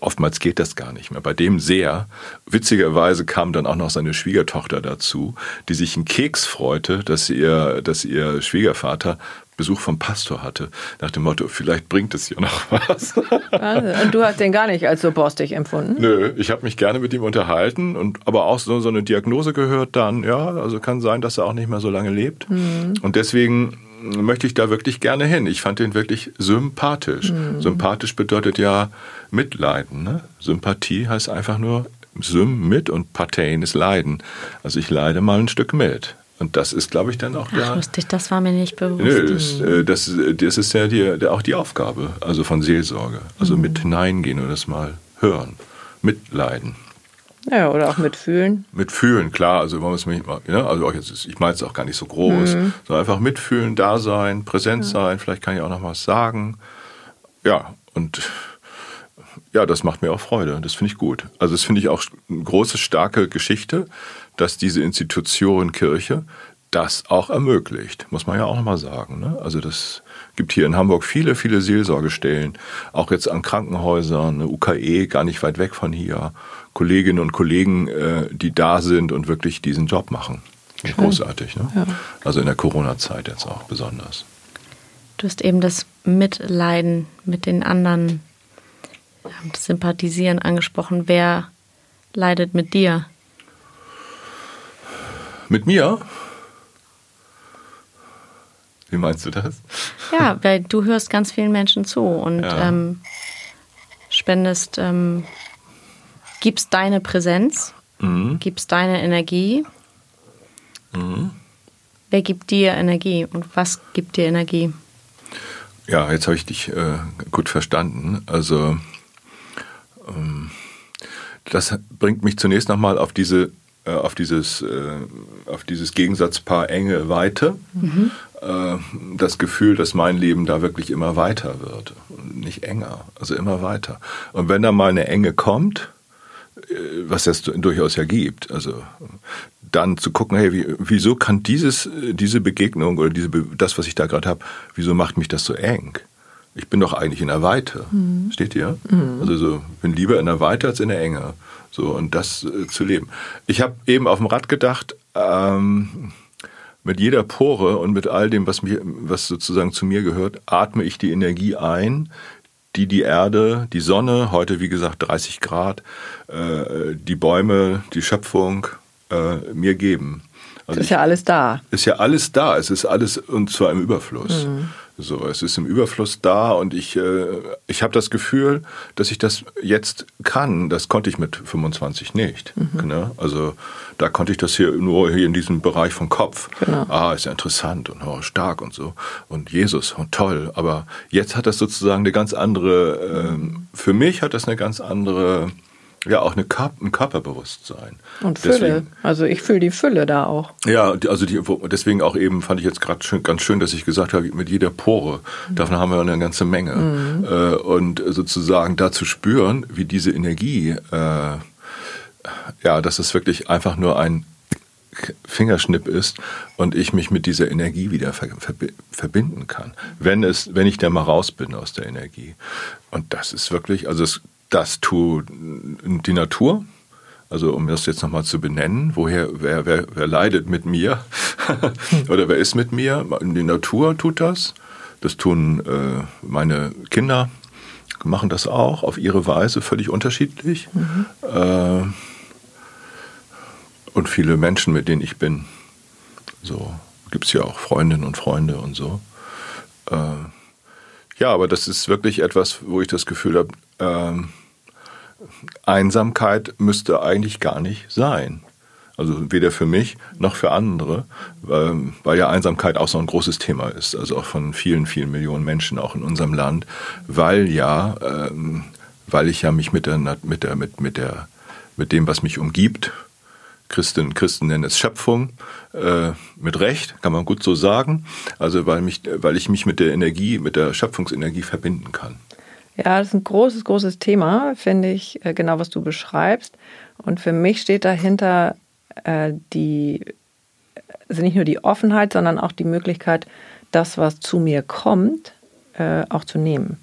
oftmals geht das gar nicht mehr. Bei dem sehr. Witzigerweise kam dann auch noch seine Schwiegertochter dazu, die sich einen Keks freute, dass ihr, dass ihr Schwiegervater Besuch vom Pastor hatte, nach dem Motto, vielleicht bringt es ja noch was. Also, und du hast den gar nicht als so borstig empfunden? Nö, ich habe mich gerne mit ihm unterhalten und aber auch so, so eine Diagnose gehört dann, ja, also kann sein, dass er auch nicht mehr so lange lebt. Mhm. Und deswegen möchte ich da wirklich gerne hin. Ich fand den wirklich sympathisch. Mhm. Sympathisch bedeutet ja Mitleiden. Ne? Sympathie heißt einfach nur Sym mit und Patein ist Leiden. Also ich leide mal ein Stück mit. Und das ist, glaube ich, dann auch Ach, lustig, das war mir nicht bewusst. Nö, das, äh, das, das ist ja die, auch die Aufgabe, also von Seelsorge. Also mhm. mit hineingehen und das mal hören, mitleiden. Ja, oder auch mitfühlen. Mitfühlen, klar. Also, man muss mich, ja, also ich meine es auch gar nicht so groß, mhm. sondern einfach mitfühlen, da sein, präsent ja. sein. Vielleicht kann ich auch noch was sagen. Ja, und ja, das macht mir auch Freude. Das finde ich gut. Also, das finde ich auch eine große, starke Geschichte, dass diese Institution Kirche das auch ermöglicht, muss man ja auch nochmal sagen. Ne? Also das gibt hier in Hamburg viele, viele Seelsorgestellen, auch jetzt an Krankenhäusern, eine UKE gar nicht weit weg von hier, Kolleginnen und Kollegen, äh, die da sind und wirklich diesen Job machen. Großartig, ne? Ja. Also in der Corona-Zeit jetzt auch besonders. Du hast eben das Mitleiden mit den anderen, Sympathisieren angesprochen. Wer leidet mit dir? Mit mir? Wie meinst du das? Ja, weil du hörst ganz vielen Menschen zu und ja. ähm, spendest, ähm, gibst deine Präsenz, mhm. gibst deine Energie. Mhm. Wer gibt dir Energie und was gibt dir Energie? Ja, jetzt habe ich dich äh, gut verstanden. Also das bringt mich zunächst nochmal auf diese äh, auf dieses, äh, auf dieses Gegensatzpaar Enge, Weite. Mhm. Äh, das Gefühl, dass mein Leben da wirklich immer weiter wird. Nicht enger, also immer weiter. Und wenn da mal eine Enge kommt, was es durchaus ja gibt, also dann zu gucken, hey, wie, wieso kann dieses, diese Begegnung oder diese, das, was ich da gerade habe, wieso macht mich das so eng? Ich bin doch eigentlich in der Weite. Mhm. Steht ihr? Mhm. Also so, bin lieber in der Weite als in der Enge. So, und das äh, zu leben. Ich habe eben auf dem Rad gedacht, ähm, mit jeder Pore und mit all dem, was, mir, was sozusagen zu mir gehört, atme ich die Energie ein, die die Erde, die Sonne, heute wie gesagt 30 Grad, äh, die Bäume, die Schöpfung äh, mir geben. Also ist ich, ja alles da. Ist ja alles da. Es ist alles und zwar im Überfluss. Mhm. So, es ist im Überfluss da und ich, äh, ich habe das Gefühl, dass ich das jetzt kann. Das konnte ich mit 25 nicht. Mhm. Ne? Also da konnte ich das hier nur hier in diesem Bereich vom Kopf. Genau. Ah, ist ja interessant und oh, stark und so. Und Jesus und toll. Aber jetzt hat das sozusagen eine ganz andere, äh, für mich hat das eine ganz andere ja, auch eine Kör ein Körperbewusstsein. Und Fülle. Deswegen, also ich fühle die Fülle da auch. Ja, also die, deswegen auch eben fand ich jetzt gerade schön, ganz schön, dass ich gesagt habe, mit jeder Pore, mhm. davon haben wir eine ganze Menge. Mhm. Äh, und sozusagen da zu spüren, wie diese Energie, äh, ja, dass es wirklich einfach nur ein Fingerschnipp ist und ich mich mit dieser Energie wieder verbinden kann, wenn es, wenn ich da mal raus bin aus der Energie. Und das ist wirklich, also es das tut die Natur. Also um das jetzt nochmal zu benennen, woher, wer, wer, wer leidet mit mir oder wer ist mit mir? Die Natur tut das. Das tun äh, meine Kinder, machen das auch auf ihre Weise, völlig unterschiedlich. Mhm. Äh, und viele Menschen, mit denen ich bin. So gibt es ja auch Freundinnen und Freunde und so. Äh, ja, aber das ist wirklich etwas, wo ich das Gefühl habe, äh, Einsamkeit müsste eigentlich gar nicht sein. Also weder für mich noch für andere, weil, ja Einsamkeit auch so ein großes Thema ist, also auch von vielen, vielen Millionen Menschen auch in unserem Land, weil ja, ähm, weil ich ja mich mit der, mit der, mit, mit der, mit dem, was mich umgibt, Christen, Christen nennen es Schöpfung, äh, mit Recht, kann man gut so sagen. Also weil, mich, weil ich mich mit der Energie, mit der Schöpfungsenergie verbinden kann. Ja, das ist ein großes, großes Thema, finde ich, äh, genau was du beschreibst. Und für mich steht dahinter äh, die, also nicht nur die Offenheit, sondern auch die Möglichkeit, das, was zu mir kommt, äh, auch zu nehmen.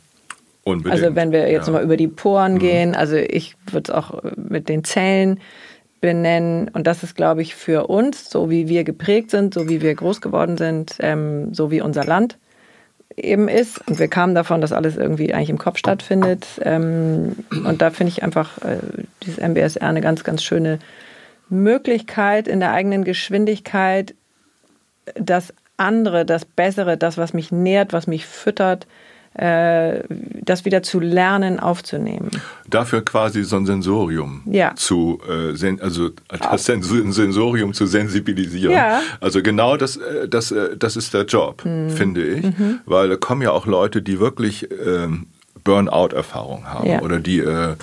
Unbedingt. Also wenn wir jetzt ja. mal über die Poren mhm. gehen, also ich würde es auch mit den Zellen benennen. Und das ist, glaube ich, für uns, so wie wir geprägt sind, so wie wir groß geworden sind, ähm, so wie unser Land eben ist. Und wir kamen davon, dass alles irgendwie eigentlich im Kopf stattfindet. Ähm, und da finde ich einfach äh, dieses MBSR eine ganz, ganz schöne Möglichkeit in der eigenen Geschwindigkeit, das andere, das Bessere, das, was mich nährt, was mich füttert, das wieder zu lernen, aufzunehmen. Dafür quasi so ein Sensorium ja. zu, äh, also das Sensorium zu sensibilisieren. Ja. Also genau das, äh, das, das ist der Job, mhm. finde ich, mhm. weil da kommen ja auch Leute, die wirklich ähm, Burnout-Erfahrung haben ja. oder die äh,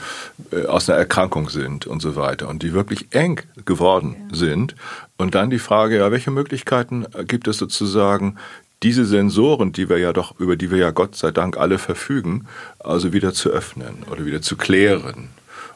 aus einer Erkrankung sind und so weiter und die wirklich eng geworden ja. sind. Und dann die Frage, ja, welche Möglichkeiten gibt es sozusagen, diese Sensoren, die wir ja doch, über die wir ja Gott sei Dank alle verfügen, also wieder zu öffnen oder wieder zu klären.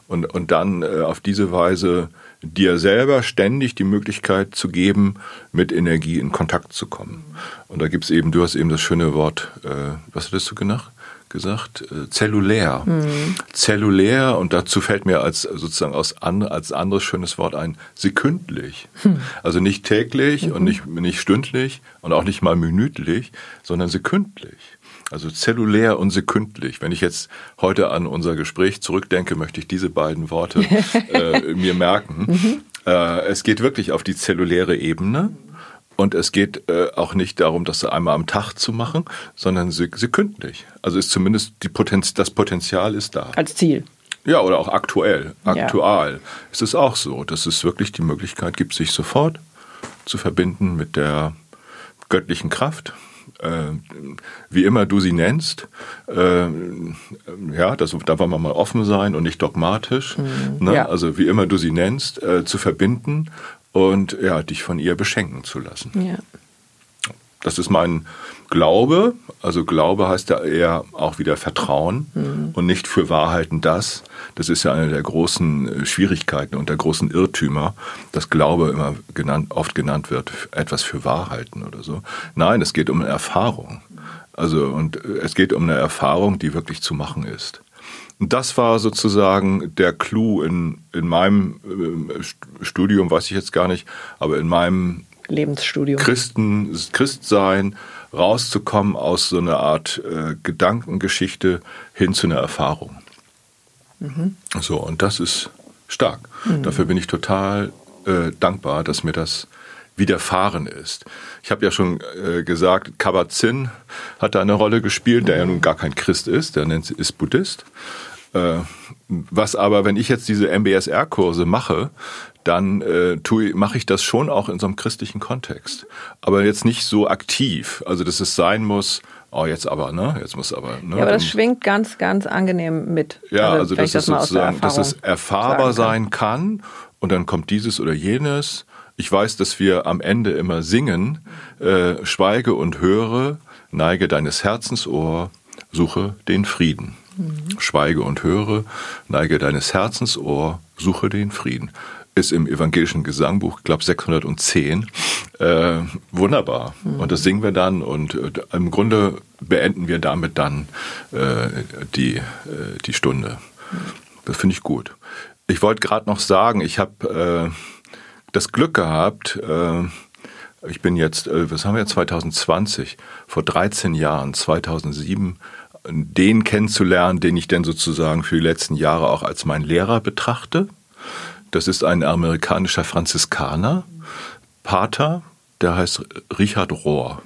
Und, und dann äh, auf diese Weise dir selber ständig die Möglichkeit zu geben, mit Energie in Kontakt zu kommen. Und da gibt es eben, du hast eben das schöne Wort, äh, was hattest du genannt? Gesagt, äh, zellulär. Mhm. Zellulär, und dazu fällt mir als sozusagen aus an, als anderes schönes Wort ein, sekündlich. Mhm. Also nicht täglich mhm. und nicht, nicht stündlich und auch nicht mal minütlich, sondern sekündlich. Also zellulär und sekündlich. Wenn ich jetzt heute an unser Gespräch zurückdenke, möchte ich diese beiden Worte äh, mir merken. Mhm. Äh, es geht wirklich auf die zelluläre Ebene. Und es geht äh, auch nicht darum, das einmal am Tag zu machen, sondern sekündlich. Also ist zumindest die Potenz das Potenzial ist da. Als Ziel. Ja, oder auch aktuell. Aktual ja. ist es auch so, dass es wirklich die Möglichkeit gibt, sich sofort zu verbinden mit der göttlichen Kraft, äh, wie immer du sie nennst, äh, ja, das, da wollen wir mal offen sein und nicht dogmatisch, mhm, ne? ja. also wie immer du sie nennst, zu verbinden und ja, dich von ihr beschenken zu lassen. Ja. Das ist mein Glaube. Also Glaube heißt ja eher auch wieder Vertrauen mhm. und nicht für Wahrheiten das. Das ist ja eine der großen äh, Schwierigkeiten und der großen Irrtümer, dass Glaube immer genannt, oft genannt wird, etwas für Wahrheiten oder so. Nein, es geht um eine Erfahrung. Also und äh, es geht um eine Erfahrung, die wirklich zu machen ist. Und das war sozusagen der Clou in, in meinem äh, Studium, weiß ich jetzt gar nicht, aber in meinem Lebensstudium. Christen, Christsein, rauszukommen aus so einer Art äh, Gedankengeschichte hin zu einer Erfahrung. Mhm. So, und das ist stark. Mhm. Dafür bin ich total äh, dankbar, dass mir das widerfahren ist. Ich habe ja schon äh, gesagt, Kabat-Zinn hat da eine Rolle gespielt, der ja nun gar kein Christ ist, der nennt, ist Buddhist. Äh, was aber, wenn ich jetzt diese MBSR-Kurse mache, dann äh, mache ich das schon auch in so einem christlichen Kontext. Aber jetzt nicht so aktiv. Also, dass es sein muss, oh, jetzt aber, ne? Jetzt muss aber. Ne? Ja, aber das schwingt ganz, ganz angenehm mit. Ja, also, also dass, es sozusagen, dass es erfahrbar sein kann und dann kommt dieses oder jenes. Ich weiß, dass wir am Ende immer singen, äh, schweige und höre, neige deines Herzens Ohr, suche den Frieden. Mhm. Schweige und höre, neige deines Herzens Ohr, suche den Frieden. Ist im evangelischen Gesangbuch, ich glaube 610. Äh, wunderbar. Mhm. Und das singen wir dann und äh, im Grunde beenden wir damit dann äh, die, äh, die Stunde. Mhm. Das finde ich gut. Ich wollte gerade noch sagen, ich habe äh, das Glück gehabt, äh, ich bin jetzt, was haben wir jetzt, 2020, vor 13 Jahren, 2007, den kennenzulernen, den ich denn sozusagen für die letzten Jahre auch als mein Lehrer betrachte. Das ist ein amerikanischer Franziskaner, Pater, der heißt Richard Rohr.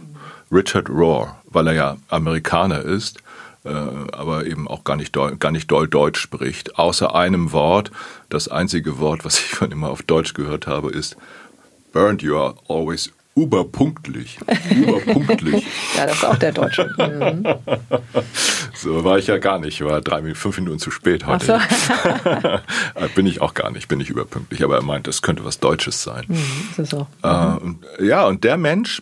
Richard Rohr, weil er ja Amerikaner ist, äh, aber eben auch gar nicht, gar nicht doll Deutsch spricht. Außer einem Wort, das einzige Wort, was ich von immer auf Deutsch gehört habe, ist Bernd, you are always Überpunktlich. Überpunktlich. ja, das ist auch der Deutsche. Mhm. So war ich ja gar nicht. Ich war drei, fünf Minuten zu spät heute. So. bin ich auch gar nicht, bin ich überpünktlich. Aber er meint, das könnte was Deutsches sein. Mhm, das ist auch. Mhm. Äh, ja, und der Mensch,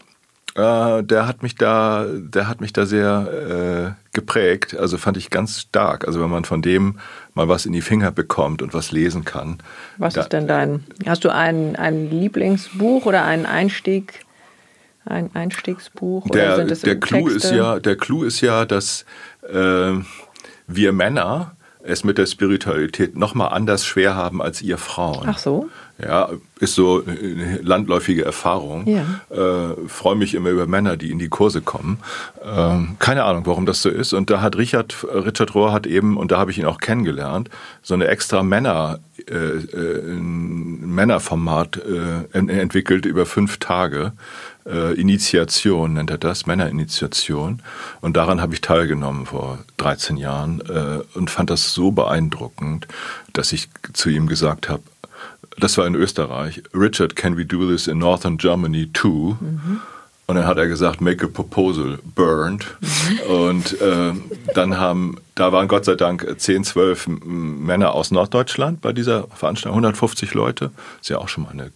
äh, der hat mich da, der hat mich da sehr äh, geprägt. Also fand ich ganz stark. Also wenn man von dem mal was in die Finger bekommt und was lesen kann. Was da, ist denn dein? Hast du ein, ein Lieblingsbuch oder einen Einstieg? Ein Einstiegsbuch? Der, oder der Clou ist ja, der Clou ist ja, dass äh, wir Männer es mit der Spiritualität noch mal anders schwer haben als ihr Frauen. Ach so. Ja, ist so eine landläufige Erfahrung. Ja. Äh, Freue mich immer über Männer, die in die Kurse kommen. Ähm, keine Ahnung, warum das so ist. Und da hat Richard, Richard Rohr hat eben, und da habe ich ihn auch kennengelernt, so eine extra Männer, äh, äh, Männerformat äh, entwickelt über fünf Tage. Äh, Initiation nennt er das, Männerinitiation. Und daran habe ich teilgenommen vor 13 Jahren äh, und fand das so beeindruckend, dass ich zu ihm gesagt habe, das war in Österreich, Richard, can we do this in Northern Germany too? Mhm. Und dann hat er gesagt, make a proposal, burned. Und äh, dann haben, da waren Gott sei Dank 10, 12 Männer aus Norddeutschland bei dieser Veranstaltung, 150 Leute. Ist ja auch schon mal eine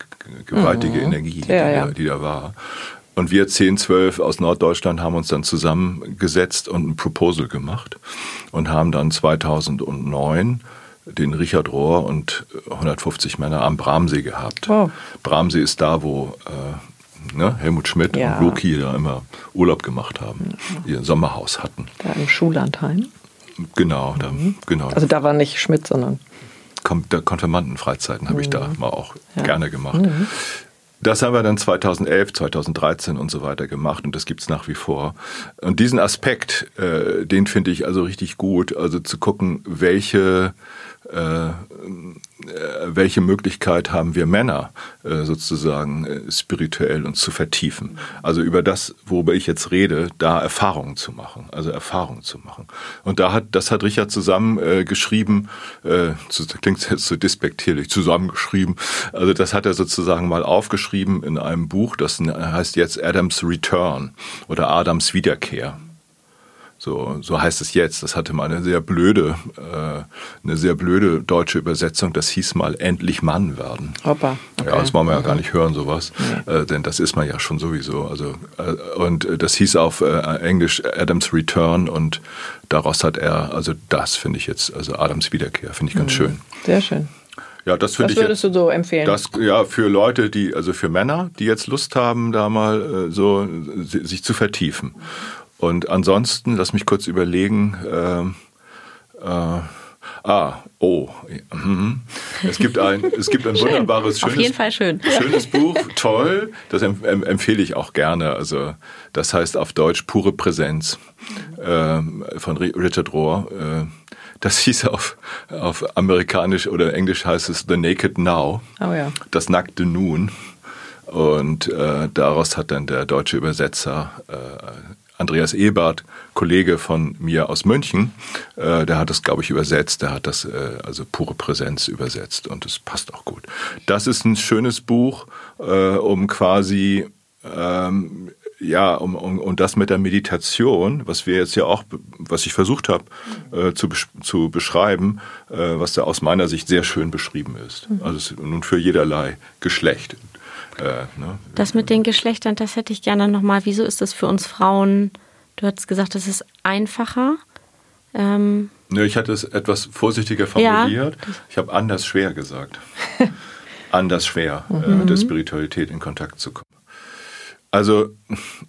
gewaltige mhm. Energie, die, ja, ja. die da war. Und wir 10, 12 aus Norddeutschland haben uns dann zusammengesetzt und ein Proposal gemacht und haben dann 2009 den Richard Rohr und 150 Männer am Bramsee gehabt. Wow. Bramsee ist da, wo äh, ne, Helmut Schmidt ja. und Loki da immer Urlaub gemacht haben, ja. ihr Sommerhaus hatten. Da im Schullandheim? Genau, da, mhm. genau. Also da war nicht Schmidt, sondern... Konfirmandenfreizeiten habe mhm. ich da mhm. mal auch ja. gerne gemacht. Mhm. Das haben wir dann 2011, 2013 und so weiter gemacht und das gibt es nach wie vor. Und diesen Aspekt, äh, den finde ich also richtig gut, also zu gucken, welche äh, welche Möglichkeit haben wir Männer äh, sozusagen äh, spirituell uns zu vertiefen. Also über das, worüber ich jetzt rede, da Erfahrungen zu machen, also Erfahrungen zu machen. Und da hat, das hat Richard zusammen äh, geschrieben, äh, klingt jetzt so despektierlich, zusammengeschrieben. Also das hat er sozusagen mal aufgeschrieben in einem Buch, das heißt jetzt Adams Return oder Adams Wiederkehr. So, so heißt es jetzt. Das hatte mal eine sehr blöde, äh, eine sehr blöde deutsche Übersetzung. Das hieß mal endlich Mann werden. Hoppa. Okay. Ja, das wollen wir ja gar nicht hören, sowas. Nee. Äh, denn das ist man ja schon sowieso. Also, äh, und das hieß auf äh, Englisch Adams Return und daraus hat er, also das finde ich jetzt, also Adams Wiederkehr, finde ich ganz mhm. schön. Sehr schön. Ja, das finde ich. Was würdest du so empfehlen? Das, ja, für Leute, die, also für Männer, die jetzt Lust haben, da mal äh, so sich zu vertiefen. Und ansonsten, lass mich kurz überlegen. Äh, äh, Ah, oh. Mhm. Es gibt ein, es gibt ein wunderbares, schönes, Auf jeden Fall schön. schönes Buch, toll. Das empfehle ich auch gerne. Also, das heißt auf Deutsch Pure Präsenz äh, von Richard Rohr. Äh, das hieß auf, auf amerikanisch oder englisch heißt es The Naked Now. Oh ja. Das nackte Nun. Und äh, daraus hat dann der deutsche Übersetzer äh, Andreas Ebert, Kollege von mir aus München, äh, der hat das, glaube ich, übersetzt. Der hat das äh, also pure Präsenz übersetzt und es passt auch gut. Das ist ein schönes Buch, äh, um quasi ähm, ja, um, um, um das mit der Meditation, was wir jetzt ja auch, was ich versucht habe äh, zu, zu beschreiben, äh, was da aus meiner Sicht sehr schön beschrieben ist. Mhm. Also nun für jederlei Geschlecht. Äh, ne? Das mit den Geschlechtern, das hätte ich gerne nochmal. Wieso ist das für uns Frauen? Du hast gesagt, das ist einfacher. Ähm ja, ich hatte es etwas vorsichtiger formuliert. Ja. Ich habe anders schwer gesagt. anders schwer, mhm. äh, der Spiritualität in Kontakt zu kommen. Also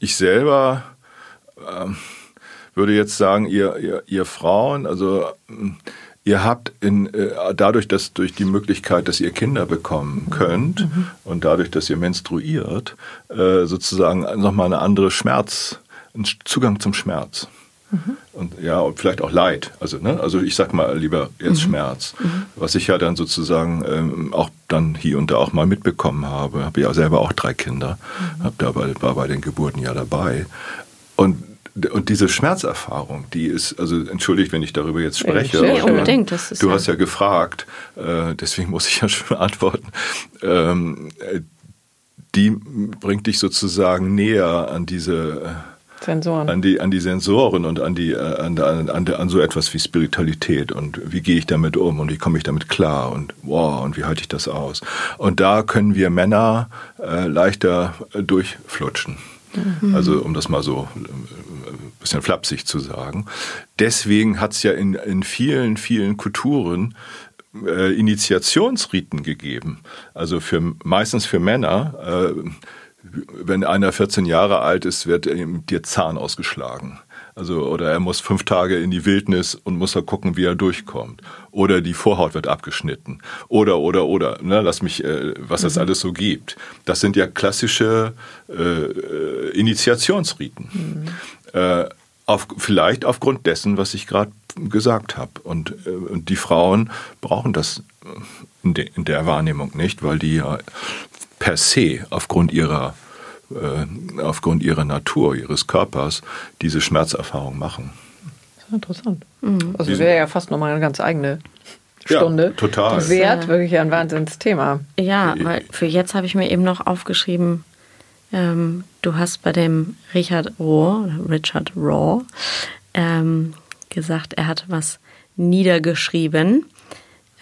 ich selber äh, würde jetzt sagen, ihr, ihr, ihr Frauen, also ihr habt in, äh, dadurch, dass durch die Möglichkeit, dass ihr Kinder bekommen könnt mhm. und dadurch, dass ihr menstruiert, äh, sozusagen nochmal eine andere Schmerz, einen Zugang zum Schmerz. Mhm. Und ja, und vielleicht auch Leid. Also, ne? also ich sag mal lieber jetzt mhm. Schmerz. Mhm. Was ich ja dann sozusagen ähm, auch dann hier und da auch mal mitbekommen habe. Habe ja selber auch drei Kinder, mhm. hab dabei, war bei den Geburten ja dabei. Und und diese Schmerzerfahrung, die ist, also entschuldigt, wenn ich darüber jetzt spreche. Ja, unbedingt. Das ist du ja hast ja gefragt, äh, deswegen muss ich ja schon antworten. Ähm, die bringt dich sozusagen näher an diese Sensoren. An die, an die Sensoren und an, die, äh, an, an, an, an so etwas wie Spiritualität und wie gehe ich damit um und wie komme ich damit klar und wow und wie halte ich das aus. Und da können wir Männer äh, leichter äh, durchflutschen. Mhm. Also um das mal so ein äh, bisschen flapsig zu sagen. Deswegen hat es ja in, in vielen, vielen Kulturen Initiationsriten gegeben. Also für, meistens für Männer. Äh, wenn einer 14 Jahre alt ist, wird ihm dir Zahn ausgeschlagen. Also, oder er muss fünf Tage in die Wildnis und muss da gucken, wie er durchkommt. Oder die Vorhaut wird abgeschnitten. Oder, oder, oder. Ne, lass mich, äh, was das mhm. alles so gibt. Das sind ja klassische äh, Initiationsriten. Mhm. Äh, auf, vielleicht aufgrund dessen, was ich gerade gesagt habe. Und, äh, und die Frauen brauchen das in, de, in der Wahrnehmung nicht, weil die ja per se aufgrund ihrer äh, aufgrund ihrer Natur, ihres Körpers diese Schmerzerfahrung machen. Das ist interessant. Mhm. Also wäre ja fast nochmal eine ganz eigene Stunde. Ja, total. Wert, wirklich ein Wahnsinnsthema. Ja, weil für jetzt habe ich mir eben noch aufgeschrieben, ähm, du hast bei dem Richard Rohr, Richard Raw, ähm, gesagt, er hat was niedergeschrieben.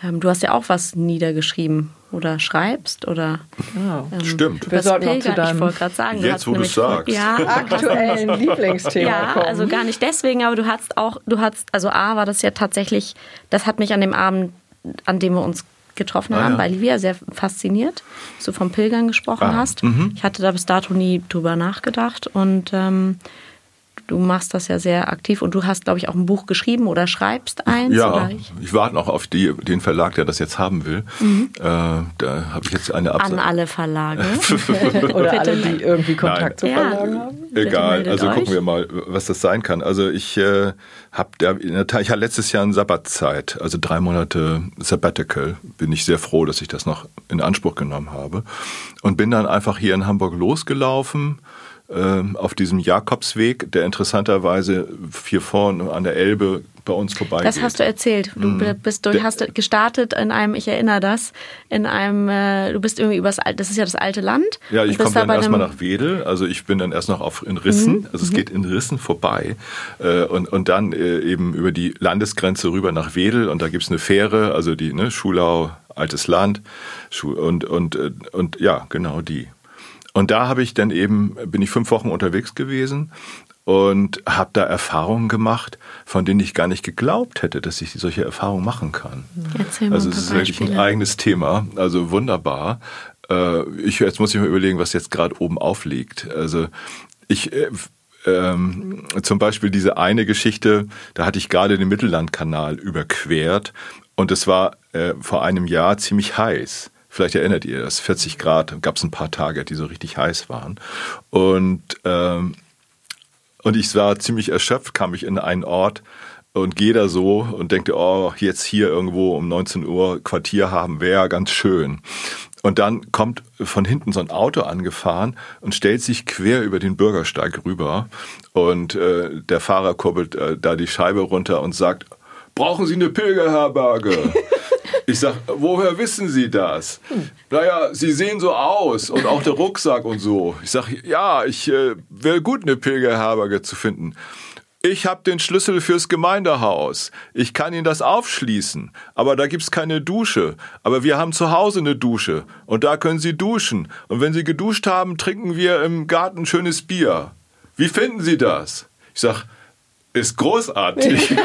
Ähm, du hast ja auch was niedergeschrieben oder schreibst oder ja. ähm, stimmt. Wir sollten noch zu deinem ich wollte gerade sagen, jetzt wo du sagst, ja, aktuellen Lieblingsthema ja, kommen. also gar nicht deswegen, aber du hast auch, du hast, also A war das ja tatsächlich, das hat mich an dem Abend, an dem wir uns getroffen ah, haben, ja. bei Livia sehr fasziniert, dass du vom Pilgern gesprochen ah, hast. Mhm. Ich hatte da bis dato nie drüber nachgedacht und ähm, du machst das ja sehr aktiv und du hast, glaube ich, auch ein Buch geschrieben oder schreibst eins. Ja, ich? ich? warte noch auf die, den Verlag, der das jetzt haben will. Mhm. Äh, da habe ich jetzt eine Absage. An alle Verlage. oder alle, die irgendwie Kontakt Nein. zu Verlagen ja, haben. Egal, also euch. gucken wir mal, was das sein kann. Also ich äh, habe in der Tat, ich hatte letztes Jahr eine Sabbatzeit, also drei Monate Sabbatical. Bin ich sehr froh, dass ich das noch in Anspruch genommen habe. Und bin dann einfach hier in Hamburg losgelaufen auf diesem Jakobsweg, der interessanterweise hier vorne an der Elbe bei uns vorbeigeht. Das hast du erzählt. Du mhm. bist, du hast gestartet in einem, ich erinnere das, in einem, äh, du bist irgendwie übers, das ist ja das alte Land. Ja, ich komme dann da erstmal nach Wedel, also ich bin dann erst noch auf, in Rissen, mhm. also es mhm. geht in Rissen vorbei äh, und, und dann äh, eben über die Landesgrenze rüber nach Wedel und da gibt es eine Fähre, also die ne, Schulau, altes Land und, und, äh, und ja, genau die. Und da habe ich dann eben, bin ich fünf Wochen unterwegs gewesen und habe da Erfahrungen gemacht, von denen ich gar nicht geglaubt hätte, dass ich solche Erfahrungen machen kann. Erzähl mal also es ist wirklich ein eigenes Thema, also wunderbar. Äh, ich, jetzt muss ich mir überlegen, was jetzt gerade oben aufliegt. Also ich äh, ähm, zum Beispiel diese eine Geschichte, da hatte ich gerade den Mittellandkanal überquert und es war äh, vor einem Jahr ziemlich heiß. Vielleicht erinnert ihr das, 40 Grad, gab es ein paar Tage, die so richtig heiß waren. Und, ähm, und ich war ziemlich erschöpft, kam ich in einen Ort und gehe da so und denke, oh, jetzt hier irgendwo um 19 Uhr Quartier haben wäre ganz schön. Und dann kommt von hinten so ein Auto angefahren und stellt sich quer über den Bürgersteig rüber. Und äh, der Fahrer kurbelt äh, da die Scheibe runter und sagt, brauchen Sie eine Pilgerherberge? Ich sag, woher wissen Sie das? Naja, Sie sehen so aus und auch der Rucksack und so. Ich sag, ja, ich äh, wäre gut, eine Pilgerherberge zu finden. Ich habe den Schlüssel fürs Gemeindehaus. Ich kann Ihnen das aufschließen. Aber da gibt's keine Dusche. Aber wir haben zu Hause eine Dusche. Und da können Sie duschen. Und wenn Sie geduscht haben, trinken wir im Garten schönes Bier. Wie finden Sie das? Ich sag, ist großartig.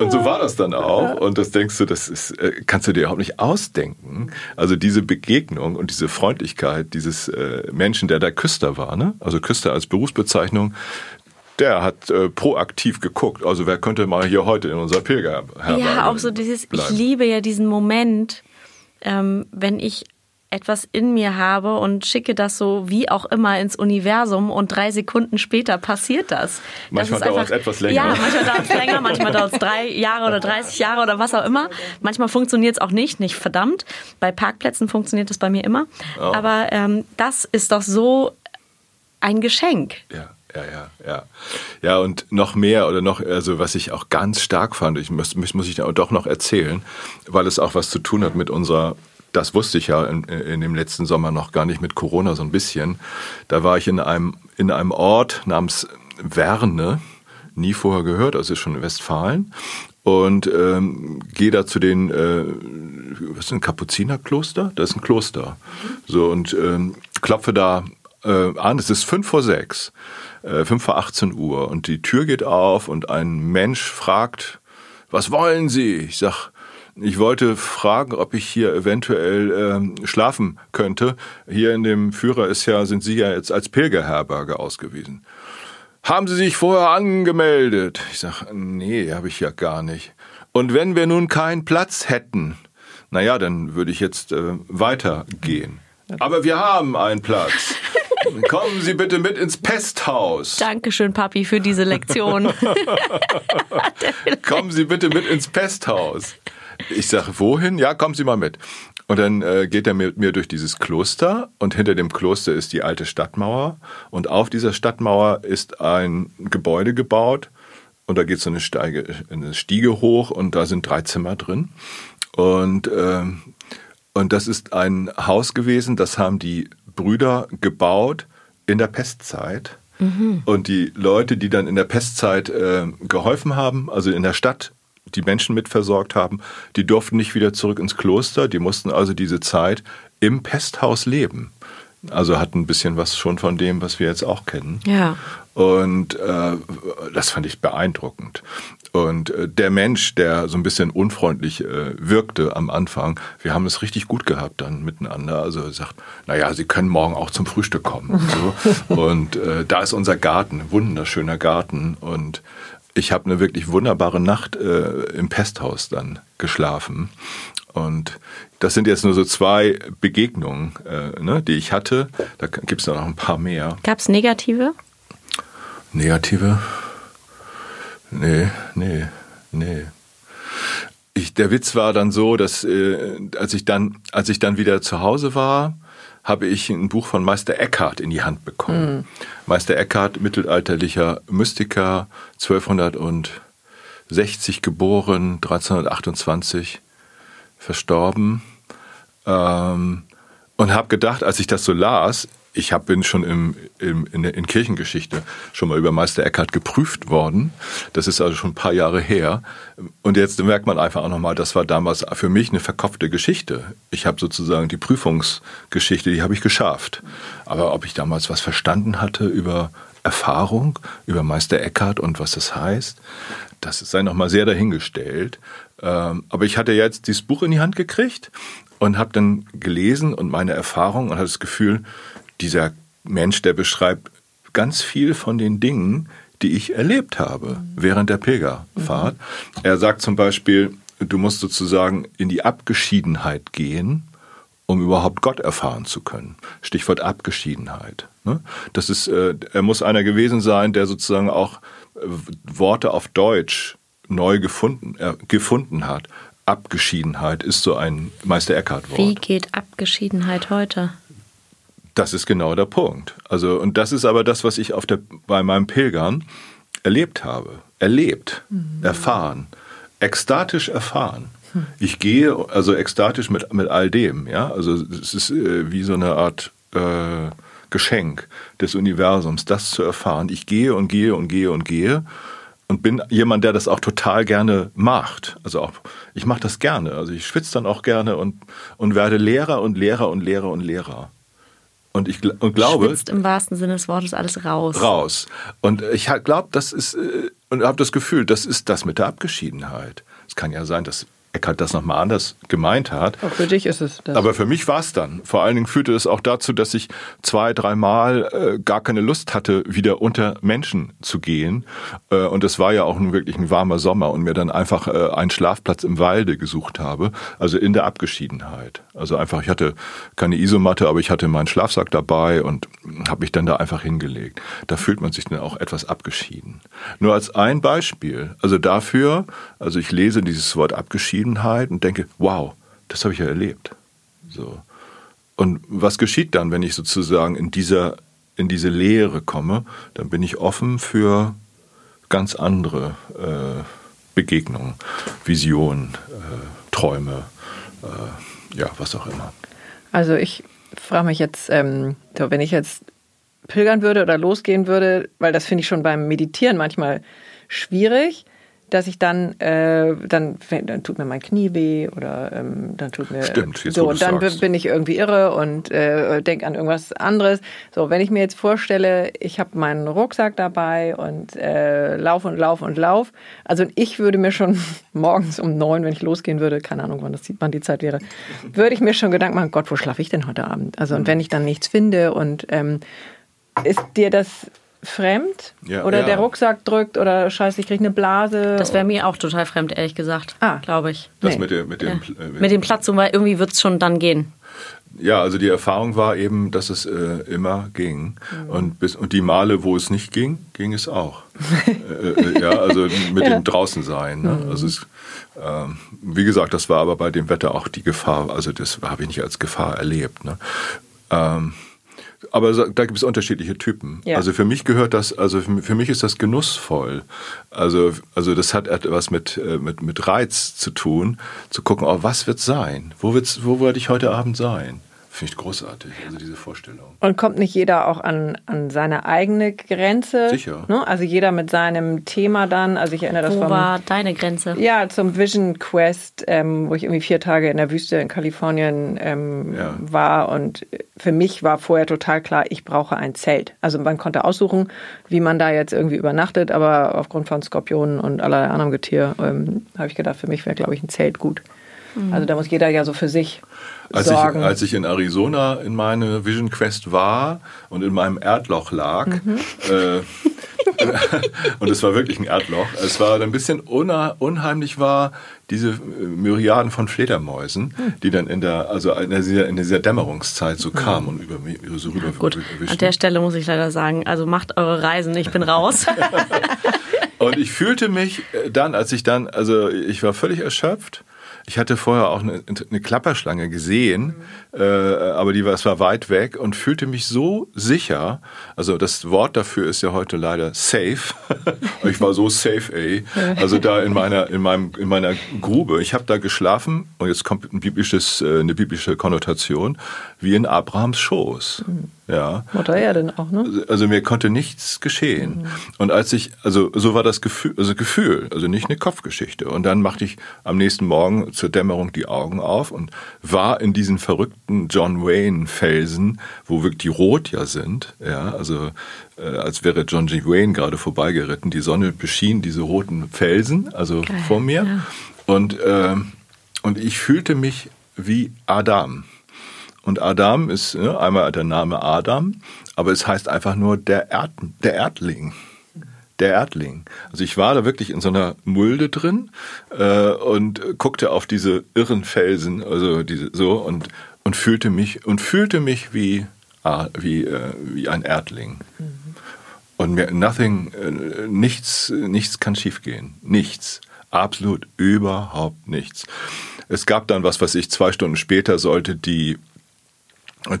und so war das dann auch. Und das denkst du, das ist, äh, kannst du dir überhaupt nicht ausdenken. Also diese Begegnung und diese Freundlichkeit dieses äh, Menschen, der da Küster war, ne? Also Küster als Berufsbezeichnung, der hat äh, proaktiv geguckt. Also wer könnte mal hier heute in unser Pilgerherberge Ja, auch so dieses, bleiben. ich liebe ja diesen Moment, ähm, wenn ich etwas in mir habe und schicke das so wie auch immer ins Universum und drei Sekunden später passiert das. Manchmal dauert es etwas länger. Ja, manchmal dauert es länger, manchmal dauert es drei Jahre oder 30 Jahre oder was auch immer. Manchmal funktioniert es auch nicht, nicht verdammt. Bei Parkplätzen funktioniert es bei mir immer. Oh. Aber ähm, das ist doch so ein Geschenk. Ja. Ja, ja, ja. Ja, und noch mehr oder noch, also was ich auch ganz stark fand, ich muss, muss ich doch noch erzählen, weil es auch was zu tun hat mit unserer das wusste ich ja in, in, dem letzten Sommer noch gar nicht mit Corona so ein bisschen. Da war ich in einem, in einem Ort namens Werne, nie vorher gehört, also ist schon in Westfalen. Und ähm, gehe da zu den, äh, was ist ein Kapuzinerkloster? Das ist ein Kloster. So, und ähm, klopfe da äh, an, es ist fünf vor sechs, äh, fünf vor 18 Uhr. Und die Tür geht auf und ein Mensch fragt, was wollen Sie? Ich sag, ich wollte fragen, ob ich hier eventuell ähm, schlafen könnte. Hier in dem Führer ist ja, sind Sie ja jetzt als Pilgerherberge ausgewiesen. Haben Sie sich vorher angemeldet? Ich sage, nee, habe ich ja gar nicht. Und wenn wir nun keinen Platz hätten, naja, dann würde ich jetzt äh, weitergehen. Aber wir haben einen Platz. Kommen Sie bitte mit ins Pesthaus. Dankeschön, Papi, für diese Lektion. Kommen Sie bitte mit ins Pesthaus. Ich sage, wohin? Ja, kommen Sie mal mit. Und dann äh, geht er mit mir durch dieses Kloster und hinter dem Kloster ist die alte Stadtmauer und auf dieser Stadtmauer ist ein Gebäude gebaut und da geht so eine, Steige, eine Stiege hoch und da sind drei Zimmer drin und äh, und das ist ein Haus gewesen, das haben die Brüder gebaut in der Pestzeit. Mhm. Und die Leute, die dann in der Pestzeit äh, geholfen haben, also in der Stadt die Menschen mitversorgt haben, die durften nicht wieder zurück ins Kloster, die mussten also diese Zeit im Pesthaus leben. Also hatten ein bisschen was schon von dem, was wir jetzt auch kennen. Ja. Und äh, das fand ich beeindruckend. Und äh, der Mensch, der so ein bisschen unfreundlich äh, wirkte am Anfang, wir haben es richtig gut gehabt dann miteinander. Also er sagt, naja, Sie können morgen auch zum Frühstück kommen. Und, so. und äh, da ist unser Garten, wunderschöner Garten. Und ich habe eine wirklich wunderbare Nacht äh, im Pesthaus dann geschlafen. Und das sind jetzt nur so zwei Begegnungen, äh, ne, die ich hatte. Da gibt es noch ein paar mehr. Gab es negative? Negative? Nee, nee, nee. Ich, der Witz war dann so, dass äh, als ich dann, als ich dann wieder zu Hause war, habe ich ein Buch von Meister Eckhart in die Hand bekommen. Mhm. Meister Eckhart, mittelalterlicher Mystiker, 1260 geboren, 1328 verstorben. Ähm, und habe gedacht, als ich das so las, ich hab, bin schon im, im, in, in Kirchengeschichte schon mal über Meister Eckhart geprüft worden. Das ist also schon ein paar Jahre her. Und jetzt merkt man einfach auch nochmal, das war damals für mich eine verkopfte Geschichte. Ich habe sozusagen die Prüfungsgeschichte, die habe ich geschafft. Aber ob ich damals was verstanden hatte über Erfahrung, über Meister Eckhart und was das heißt, das sei nochmal sehr dahingestellt. Ähm, aber ich hatte jetzt dieses Buch in die Hand gekriegt und habe dann gelesen und meine Erfahrung und hatte das Gefühl, dieser Mensch, der beschreibt ganz viel von den Dingen, die ich erlebt habe während der Pilgerfahrt. Mhm. Er sagt zum Beispiel, du musst sozusagen in die Abgeschiedenheit gehen, um überhaupt Gott erfahren zu können. Stichwort Abgeschiedenheit. Ne? Das ist, äh, er muss einer gewesen sein, der sozusagen auch äh, Worte auf Deutsch neu gefunden, äh, gefunden hat. Abgeschiedenheit ist so ein Meister Eckhart-Wort. Wie geht Abgeschiedenheit heute? Das ist genau der Punkt. Also, und das ist aber das, was ich auf der, bei meinem Pilgern erlebt habe. Erlebt, mhm. erfahren, ekstatisch erfahren. Ich gehe also ekstatisch mit, mit all dem, ja. Also es ist äh, wie so eine Art äh, Geschenk des Universums, das zu erfahren. Ich gehe und gehe und gehe und gehe und bin jemand, der das auch total gerne macht. Also auch, ich mache das gerne. Also ich schwitze dann auch gerne und, und werde Lehrer und Lehrer und Lehrer und Lehrer. Und ich und glaube. Schwitzt im wahrsten Sinne des Wortes alles raus. Raus. Und ich glaube, das ist, äh, und habe das Gefühl, das ist das mit der Abgeschiedenheit. Es kann ja sein, dass Eckhart das nochmal anders gemeint hat. Auch für dich ist es das. Aber für mich war es dann. Vor allen Dingen führte es auch dazu, dass ich zwei, dreimal äh, gar keine Lust hatte, wieder unter Menschen zu gehen. Äh, und es war ja auch nun wirklich ein warmer Sommer und mir dann einfach äh, einen Schlafplatz im Walde gesucht habe. Also in der Abgeschiedenheit. Also einfach, ich hatte keine Isomatte, aber ich hatte meinen Schlafsack dabei und habe mich dann da einfach hingelegt. Da fühlt man sich dann auch etwas abgeschieden. Nur als ein Beispiel. Also dafür, also ich lese dieses Wort abgeschieden Zufriedenheit und denke, wow, das habe ich ja erlebt. So. Und was geschieht dann, wenn ich sozusagen in dieser in diese Lehre komme, dann bin ich offen für ganz andere äh, Begegnungen, Visionen, äh, Träume, äh, ja, was auch immer. Also ich frage mich jetzt, ähm, wenn ich jetzt pilgern würde oder losgehen würde, weil das finde ich schon beim Meditieren manchmal schwierig dass ich dann, äh, dann, dann tut mir mein Knie weh oder ähm, dann tut mir Stimmt, jetzt, so und dann sagst. bin ich irgendwie irre und äh, denke an irgendwas anderes. So, wenn ich mir jetzt vorstelle, ich habe meinen Rucksack dabei und äh, lauf und lauf und lauf. Also ich würde mir schon morgens um neun, wenn ich losgehen würde, keine Ahnung, wann das sieht, wann die Zeit wäre, würde ich mir schon Gedanken machen, Gott, wo schlafe ich denn heute Abend? Also und wenn ich dann nichts finde und ähm, ist dir das fremd ja, oder ja. der Rucksack drückt oder scheiße, ich kriege eine Blase. Das wäre mir auch total fremd, ehrlich gesagt. Ah. Glaube ich. Das Nee. mit, dem, mit, dem, Ja. äh, Mit dem Platz, weil irgendwie wird es schon dann gehen. Ja, also die Erfahrung war eben, dass es äh, immer ging. Und, bis, und die Male, wo es nicht ging, ging es auch. äh, äh, ja, also mit dem Draußensein. Ne? Also es, ähm, wie gesagt, das war aber bei dem Wetter auch die Gefahr. Also das habe ich nicht als Gefahr erlebt. Ne? Ähm, aber da gibt es unterschiedliche Typen. Ja. Also für mich gehört das, also für, mich ist das genussvoll. Also, also das hat etwas mit, äh, mit, mit Reiz zu tun, zu gucken, oh, was wird sein? Wo, wird's, wo werde ich heute Abend sein? Finde ich großartig, also diese Vorstellung. Und kommt nicht jeder auch an, an seine eigene Grenze? Sicher. Ne? Also jeder mit seinem Thema dann. Also ich erinnere das Wo vom, war deine Grenze? ja, zum Vision Quest, ähm, wo ich irgendwie vier Tage in der Wüste in Kalifornien ähm, Ja. war. Und für mich war vorher total klar, ich brauche ein Zelt. Also man konnte aussuchen, wie man da jetzt irgendwie übernachtet, aber aufgrund von Skorpionen und allerlei anderem Getier ähm, habe ich gedacht, für mich wäre, glaube ich, ein Zelt gut. Also da muss jeder ja so für sich Als ich, sorgen. als ich in Arizona in meine Vision Quest war und in meinem Erdloch lag, äh, und es war wirklich ein Erdloch, es war ein bisschen unheimlich war, diese äh, Myriaden von Fledermäusen, die dann in der, also in dieser, in dieser Dämmerungszeit so kamen und über mich so rüber Gut, an der Stelle muss ich leider sagen, also macht eure Reisen, ich bin raus. Und ich fühlte mich äh, dann, als ich dann, also ich war völlig erschöpft. Ich hatte vorher auch eine, eine Klapperschlange gesehen, äh, aber die war, es war weit weg und fühlte mich so sicher. Also das Wort dafür ist ja heute leider safe. ich war so safe, ey. Also da in meiner in meinem in meiner Grube. Ich habe da geschlafen und jetzt kommt ein biblisches, äh, eine biblische Konnotation wie in Abrahams Schoß. Ja. Mutter Erde auch, ne? Also mir konnte nichts geschehen. Und als ich, also so war das Gefühl, also Gefühl, also nicht eine Kopfgeschichte. Und dann machte ich am nächsten Morgen zur Dämmerung die Augen auf und war in diesen verrückten John Wayne Felsen, wo wirklich die rot ja sind, ja, also äh, als wäre John G. Wayne gerade vorbeigeritten. Die Sonne beschien diese roten Felsen, also Geil, vor mir. ja. Und, ähm, und ich fühlte mich wie Adam. Und Adam ist ne, einmal der Name Adam, aber es heißt einfach nur der, Erd, der Erdling. Der Erdling. Also ich war da wirklich in so einer Mulde drin äh, und guckte auf diese irren Felsen, also diese so und und fühlte mich und fühlte mich wie ah, wie äh, wie ein Erdling. Und mir nothing, äh, nichts, nichts kann schiefgehen. Nichts. Absolut überhaupt nichts. Es gab dann was, was ich zwei Stunden später sollte die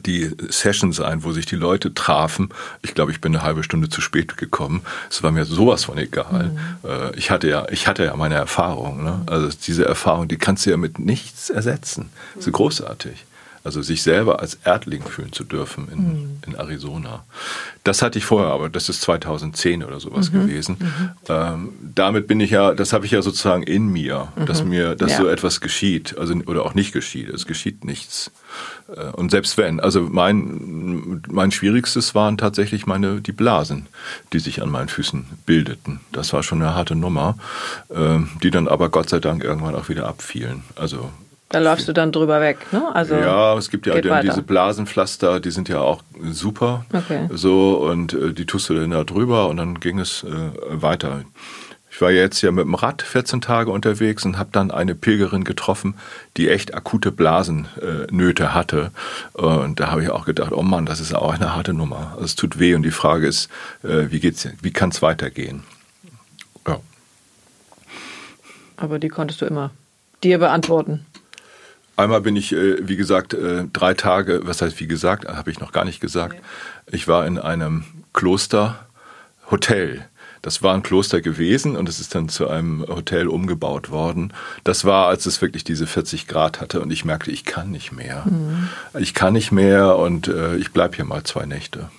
die Session sein, wo sich die Leute trafen. Ich glaube, ich bin eine halbe Stunde zu spät gekommen. Es war mir sowas von egal. Äh, Ich hatte ja, ich hatte ja meine Erfahrung. Ne? Also diese Erfahrung, die kannst du ja mit nichts ersetzen. Das ist großartig. Also sich selber als Erdling fühlen zu dürfen in, mhm. in Arizona. Das hatte ich vorher, aber das ist 2010 oder sowas mhm. gewesen. Mhm. Ähm, damit bin ich ja, das habe ich ja sozusagen in mir, dass mhm. mir, dass ja. so etwas geschieht, also oder auch nicht geschieht. Es geschieht nichts. Äh, und selbst wenn, also mein, mein schwierigstes waren tatsächlich meine die Blasen, die sich an meinen Füßen bildeten. Das war schon eine harte Nummer, äh, die dann aber Gott sei Dank irgendwann auch wieder abfielen. Also da läufst du dann drüber weg, ne? Also ja, es gibt ja dann diese Blasenpflaster, die sind ja auch super. Okay. So, und äh, die tust du dann da drüber und dann ging es äh, weiter. Ich war jetzt ja mit dem Rad 14 Tage unterwegs und habe dann eine Pilgerin getroffen, die echt akute Blasennöte hatte. Und da habe ich auch gedacht, oh Mann, das ist auch eine harte Nummer. Also es tut weh und die Frage ist, äh, wie geht's, wie kann es weitergehen? Ja. Aber die konntest du immer dir beantworten. Einmal bin ich, äh, wie gesagt, äh, drei Tage, was heißt wie gesagt, habe ich noch gar nicht gesagt. Ich war in einem Klosterhotel. Das war ein Kloster gewesen und es ist dann zu einem Hotel umgebaut worden. Das war, als es wirklich diese 40 Grad hatte und ich merkte, ich kann nicht mehr. Mhm. Ich kann nicht mehr und äh, ich bleibe hier mal zwei Nächte.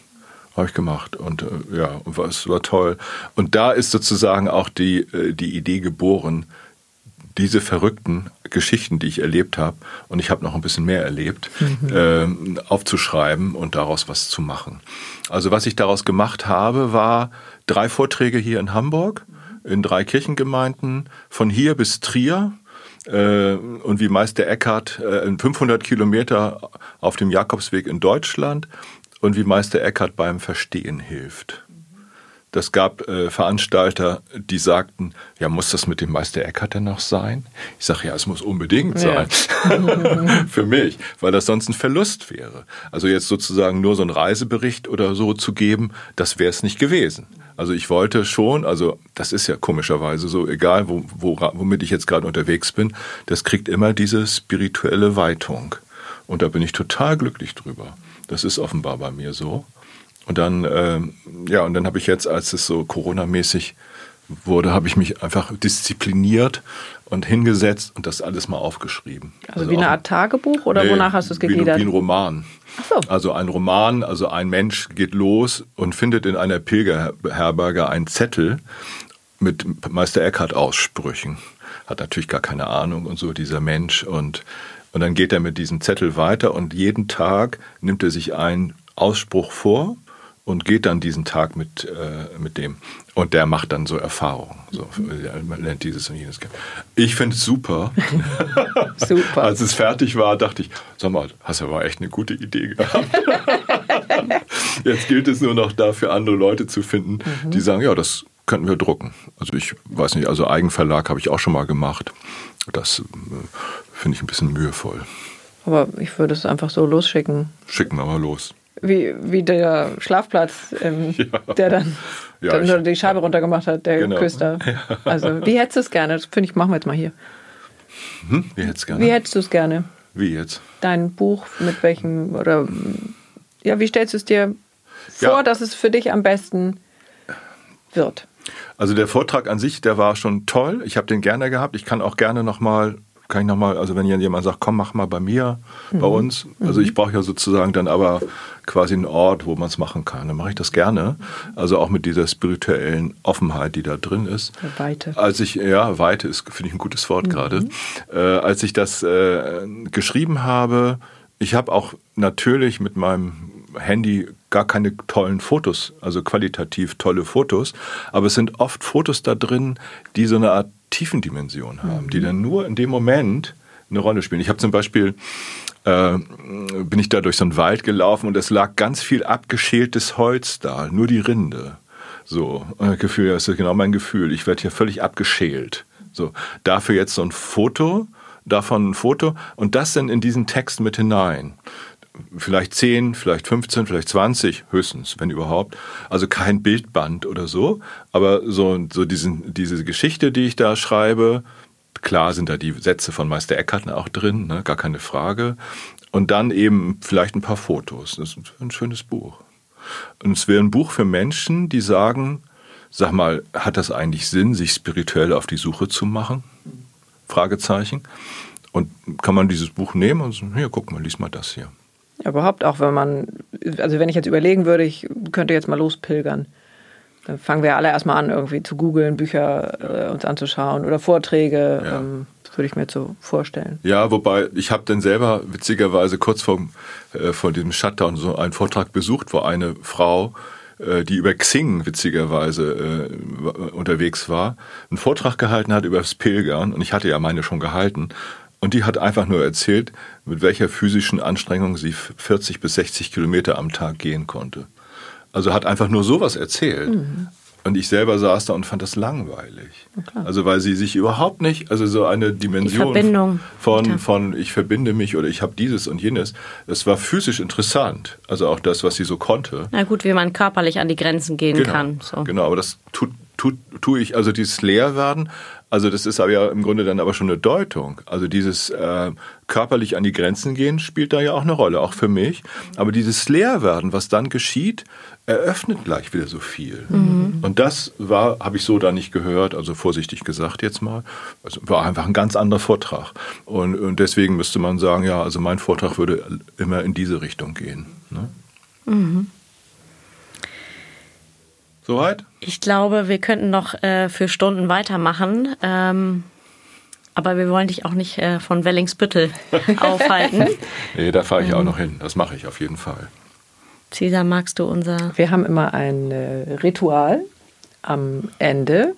Habe ich gemacht und äh, ja, es war toll. Und da ist sozusagen auch die, äh, die Idee geboren, diese verrückten Geschichten, die ich erlebt habe, und ich habe noch ein bisschen mehr erlebt, mhm. äh, aufzuschreiben und daraus was zu machen. Also was ich daraus gemacht habe, war drei Vorträge hier in Hamburg, in drei Kirchengemeinden, von hier bis Trier. Äh, und wie Meister Eckhart äh, 500 Kilometer auf dem Jakobsweg in Deutschland und wie Meister Eckhart beim Verstehen hilft. Das gab äh, Veranstalter, die sagten, ja, muss das mit dem Meister Eckhart denn noch sein? Ich sage, ja, es muss unbedingt sein. Ja. Für mich, weil das sonst ein Verlust wäre. Also jetzt sozusagen nur so einen Reisebericht oder so zu geben, das wäre es nicht gewesen. Also ich wollte schon, also das ist ja komischerweise so, egal wo, wo, womit ich jetzt gerade unterwegs bin, das kriegt immer diese spirituelle Weitung. Und da bin ich total glücklich drüber. Das ist offenbar bei mir so. Und dann, ähm, ja, und dann habe ich jetzt, als es so Corona-mäßig wurde, habe ich mich einfach diszipliniert und hingesetzt und das alles mal aufgeschrieben. Also, also wie eine Art Tagebuch oder nee, wonach hast du es gegliedert? Wie, wie ein Roman. Ach so. Also ein Roman, also ein Mensch geht los und findet in einer Pilgerherberge einen Zettel mit Meister Eckhart Aussprüchen. Hat natürlich gar keine Ahnung und so, dieser Mensch. Und, und dann geht er mit diesem Zettel weiter und jeden Tag nimmt er sich einen Ausspruch vor und geht dann diesen Tag mit, äh, mit dem. Und der macht dann so Erfahrungen. So, man lernt dieses und jenes kennen. Ich finde es super. super. Als es fertig war, dachte ich, sag mal, hast du aber echt eine gute Idee gehabt. Jetzt gilt es nur noch da für andere Leute zu finden, mhm. die sagen, ja, das könnten wir drucken. Also ich weiß nicht, also Eigenverlag habe ich auch schon mal gemacht. Das äh, finde ich ein bisschen mühevoll. Aber ich würde es einfach so losschicken. Schicken wir mal los wie, wie der Schlafplatz, ähm, ja. der dann, ja, dann ich, die Scheibe runtergemacht hat, der genau. Küster. Ja. Also, wie hättest du es gerne? Das finde ich, machen wir jetzt mal hier. Hm? Wie hättest gerne? Wie hättest du es gerne? Wie jetzt? Dein Buch mit welchem, oder, ja, wie stellst du es dir vor, dass es für dich am besten wird? Also der Vortrag an sich, der war schon toll. Ich habe den gerne gehabt. Ich kann auch gerne nochmal kann ich nochmal, also wenn jemand sagt, komm, mach mal bei mir, mhm. bei uns. Also ich brauche ja sozusagen dann aber quasi einen Ort, wo man es machen kann. Dann mache ich das gerne. Also auch mit dieser spirituellen Offenheit, die da drin ist. Weite. Als ich, ja, Weite ist, finde ich ein gutes Wort mhm. gerade. Äh, als ich das äh, geschrieben habe, ich habe auch natürlich mit meinem Handy gar keine tollen Fotos, also qualitativ tolle Fotos, aber es sind oft Fotos da drin, die so eine Art Tiefendimension haben, mhm. die dann nur in dem Moment eine Rolle spielen. Ich habe zum Beispiel äh, bin ich da durch so einen Wald gelaufen und es lag ganz viel abgeschältes Holz da, nur die Rinde. So, äh, Gefühl, das ist genau mein Gefühl. Ich werde hier völlig abgeschält. So, dafür jetzt so ein Foto, davon ein Foto und das dann in diesen Text mit hinein vielleicht 10, vielleicht 15, vielleicht 20 höchstens, wenn überhaupt. Also kein Bildband oder so, aber so, so diesen, diese Geschichte, die ich da schreibe, klar sind da die Sätze von Meister Eckhart auch drin, ne, gar keine Frage. Und dann eben vielleicht ein paar Fotos. Das ist ein schönes Buch. Und es wäre ein Buch für Menschen, die sagen, sag mal, hat das eigentlich Sinn, sich spirituell auf die Suche zu machen? Fragezeichen. Und kann man dieses Buch nehmen und sagen, hier, guck mal, lies mal das hier. Ja, überhaupt auch, wenn man, also wenn ich jetzt überlegen würde, ich könnte jetzt mal lospilgern. Dann fangen wir alle erstmal an, irgendwie zu googeln, Bücher äh, uns anzuschauen oder Vorträge. Ja. Ähm, das würde ich mir so vorstellen. Ja, wobei ich habe dann selber witzigerweise kurz vor, äh, vor diesem Shutdown so einen Vortrag besucht, wo eine Frau äh, die über Xing witzigerweise äh, unterwegs war, einen Vortrag gehalten hat über das Pilgern und ich hatte ja meine schon gehalten und die hat einfach nur erzählt, mit welcher physischen Anstrengung sie 40 bis 60 Kilometer am Tag gehen konnte. Also hat einfach nur sowas erzählt. Mhm. Und ich selber saß da und fand das langweilig. Also weil sie sich überhaupt nicht, also so eine Dimension von, von ich verbinde mich oder ich habe dieses und jenes, das war physisch interessant. Also auch das, was sie so konnte. Na gut, wie man körperlich an die Grenzen gehen genau, kann. So. Genau, aber das tut, tut, tue ich, also dieses Leerwerden, also das ist aber ja im Grunde dann aber schon eine Deutung. Also dieses äh, körperlich an die Grenzen gehen spielt da ja auch eine Rolle, auch für mich. Aber dieses Leerwerden, was dann geschieht, eröffnet gleich wieder so viel. Mhm. Und das war, habe ich so da nicht gehört, also vorsichtig gesagt jetzt mal. Also war einfach ein ganz anderer Vortrag. Und, und deswegen müsste man sagen, ja, also mein Vortrag würde immer in diese Richtung gehen. Ne? Mhm. Soweit? Ich glaube, wir könnten noch äh, für Stunden weitermachen. Ähm, aber wir wollen dich auch nicht äh, von Wellingsbüttel aufhalten. nee, da fahre ich ähm, auch noch hin. Das mache ich auf jeden Fall. Cesar, magst du unser. Wir haben immer ein äh, Ritual am Ende.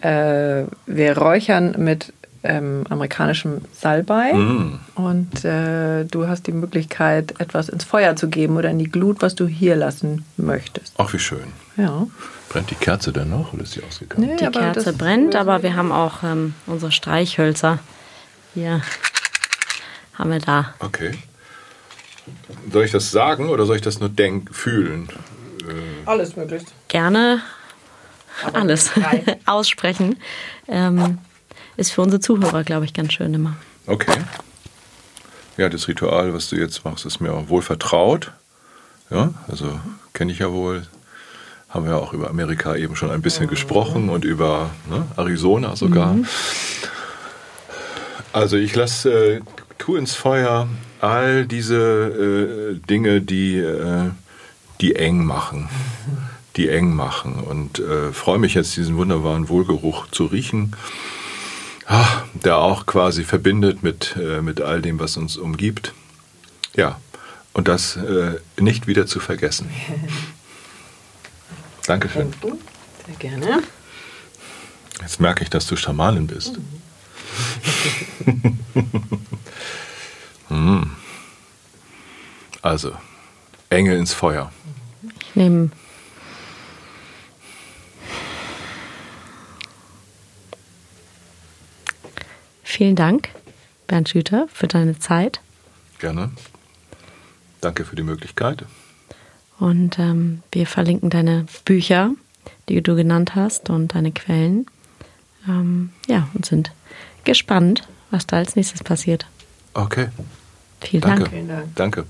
Äh, wir räuchern mit ähm, amerikanischem Salbei mm. und äh, du hast die Möglichkeit, etwas ins Feuer zu geben oder in die Glut, was du hier lassen möchtest. Ach, wie schön. Ja. Brennt die Kerze denn noch oder ist sie ausgegangen? Nee, die Kerze brennt, aber wir haben auch ähm, unsere Streichhölzer. Hier haben wir da. Okay. Soll ich das sagen oder soll ich das nur denken, fühlen? Äh alles möglich. Gerne aber alles aussprechen. Ähm, ist für unsere Zuhörer, glaube ich, ganz schön immer. Okay. Ja, das Ritual, was du jetzt machst, ist mir auch wohl vertraut. Ja, also kenne ich ja wohl. Haben wir auch über Amerika eben schon ein bisschen gesprochen und über ne, Arizona sogar. Mhm. Also ich lasse, äh, tu ins Feuer all diese äh, Dinge, die, äh, die eng machen. Die eng machen. Und äh, freue mich jetzt, diesen wunderbaren Wohlgeruch zu riechen der auch quasi verbindet mit, äh, mit all dem, was uns umgibt. Ja, und das äh, nicht wieder zu vergessen. Dankeschön. Sehr gerne. Jetzt merke ich, dass du Schamanin bist. hm. Also, Engel ins Feuer. Ich nehme Vielen Dank, Bernd Schüter, für deine Zeit. Gerne. Danke für die Möglichkeit. Und ähm, wir verlinken deine Bücher, die du genannt hast, und deine Quellen. Ähm, ja, und sind gespannt, was da als nächstes passiert. Okay. Vielen Danke. Dank. Vielen Dank. Danke.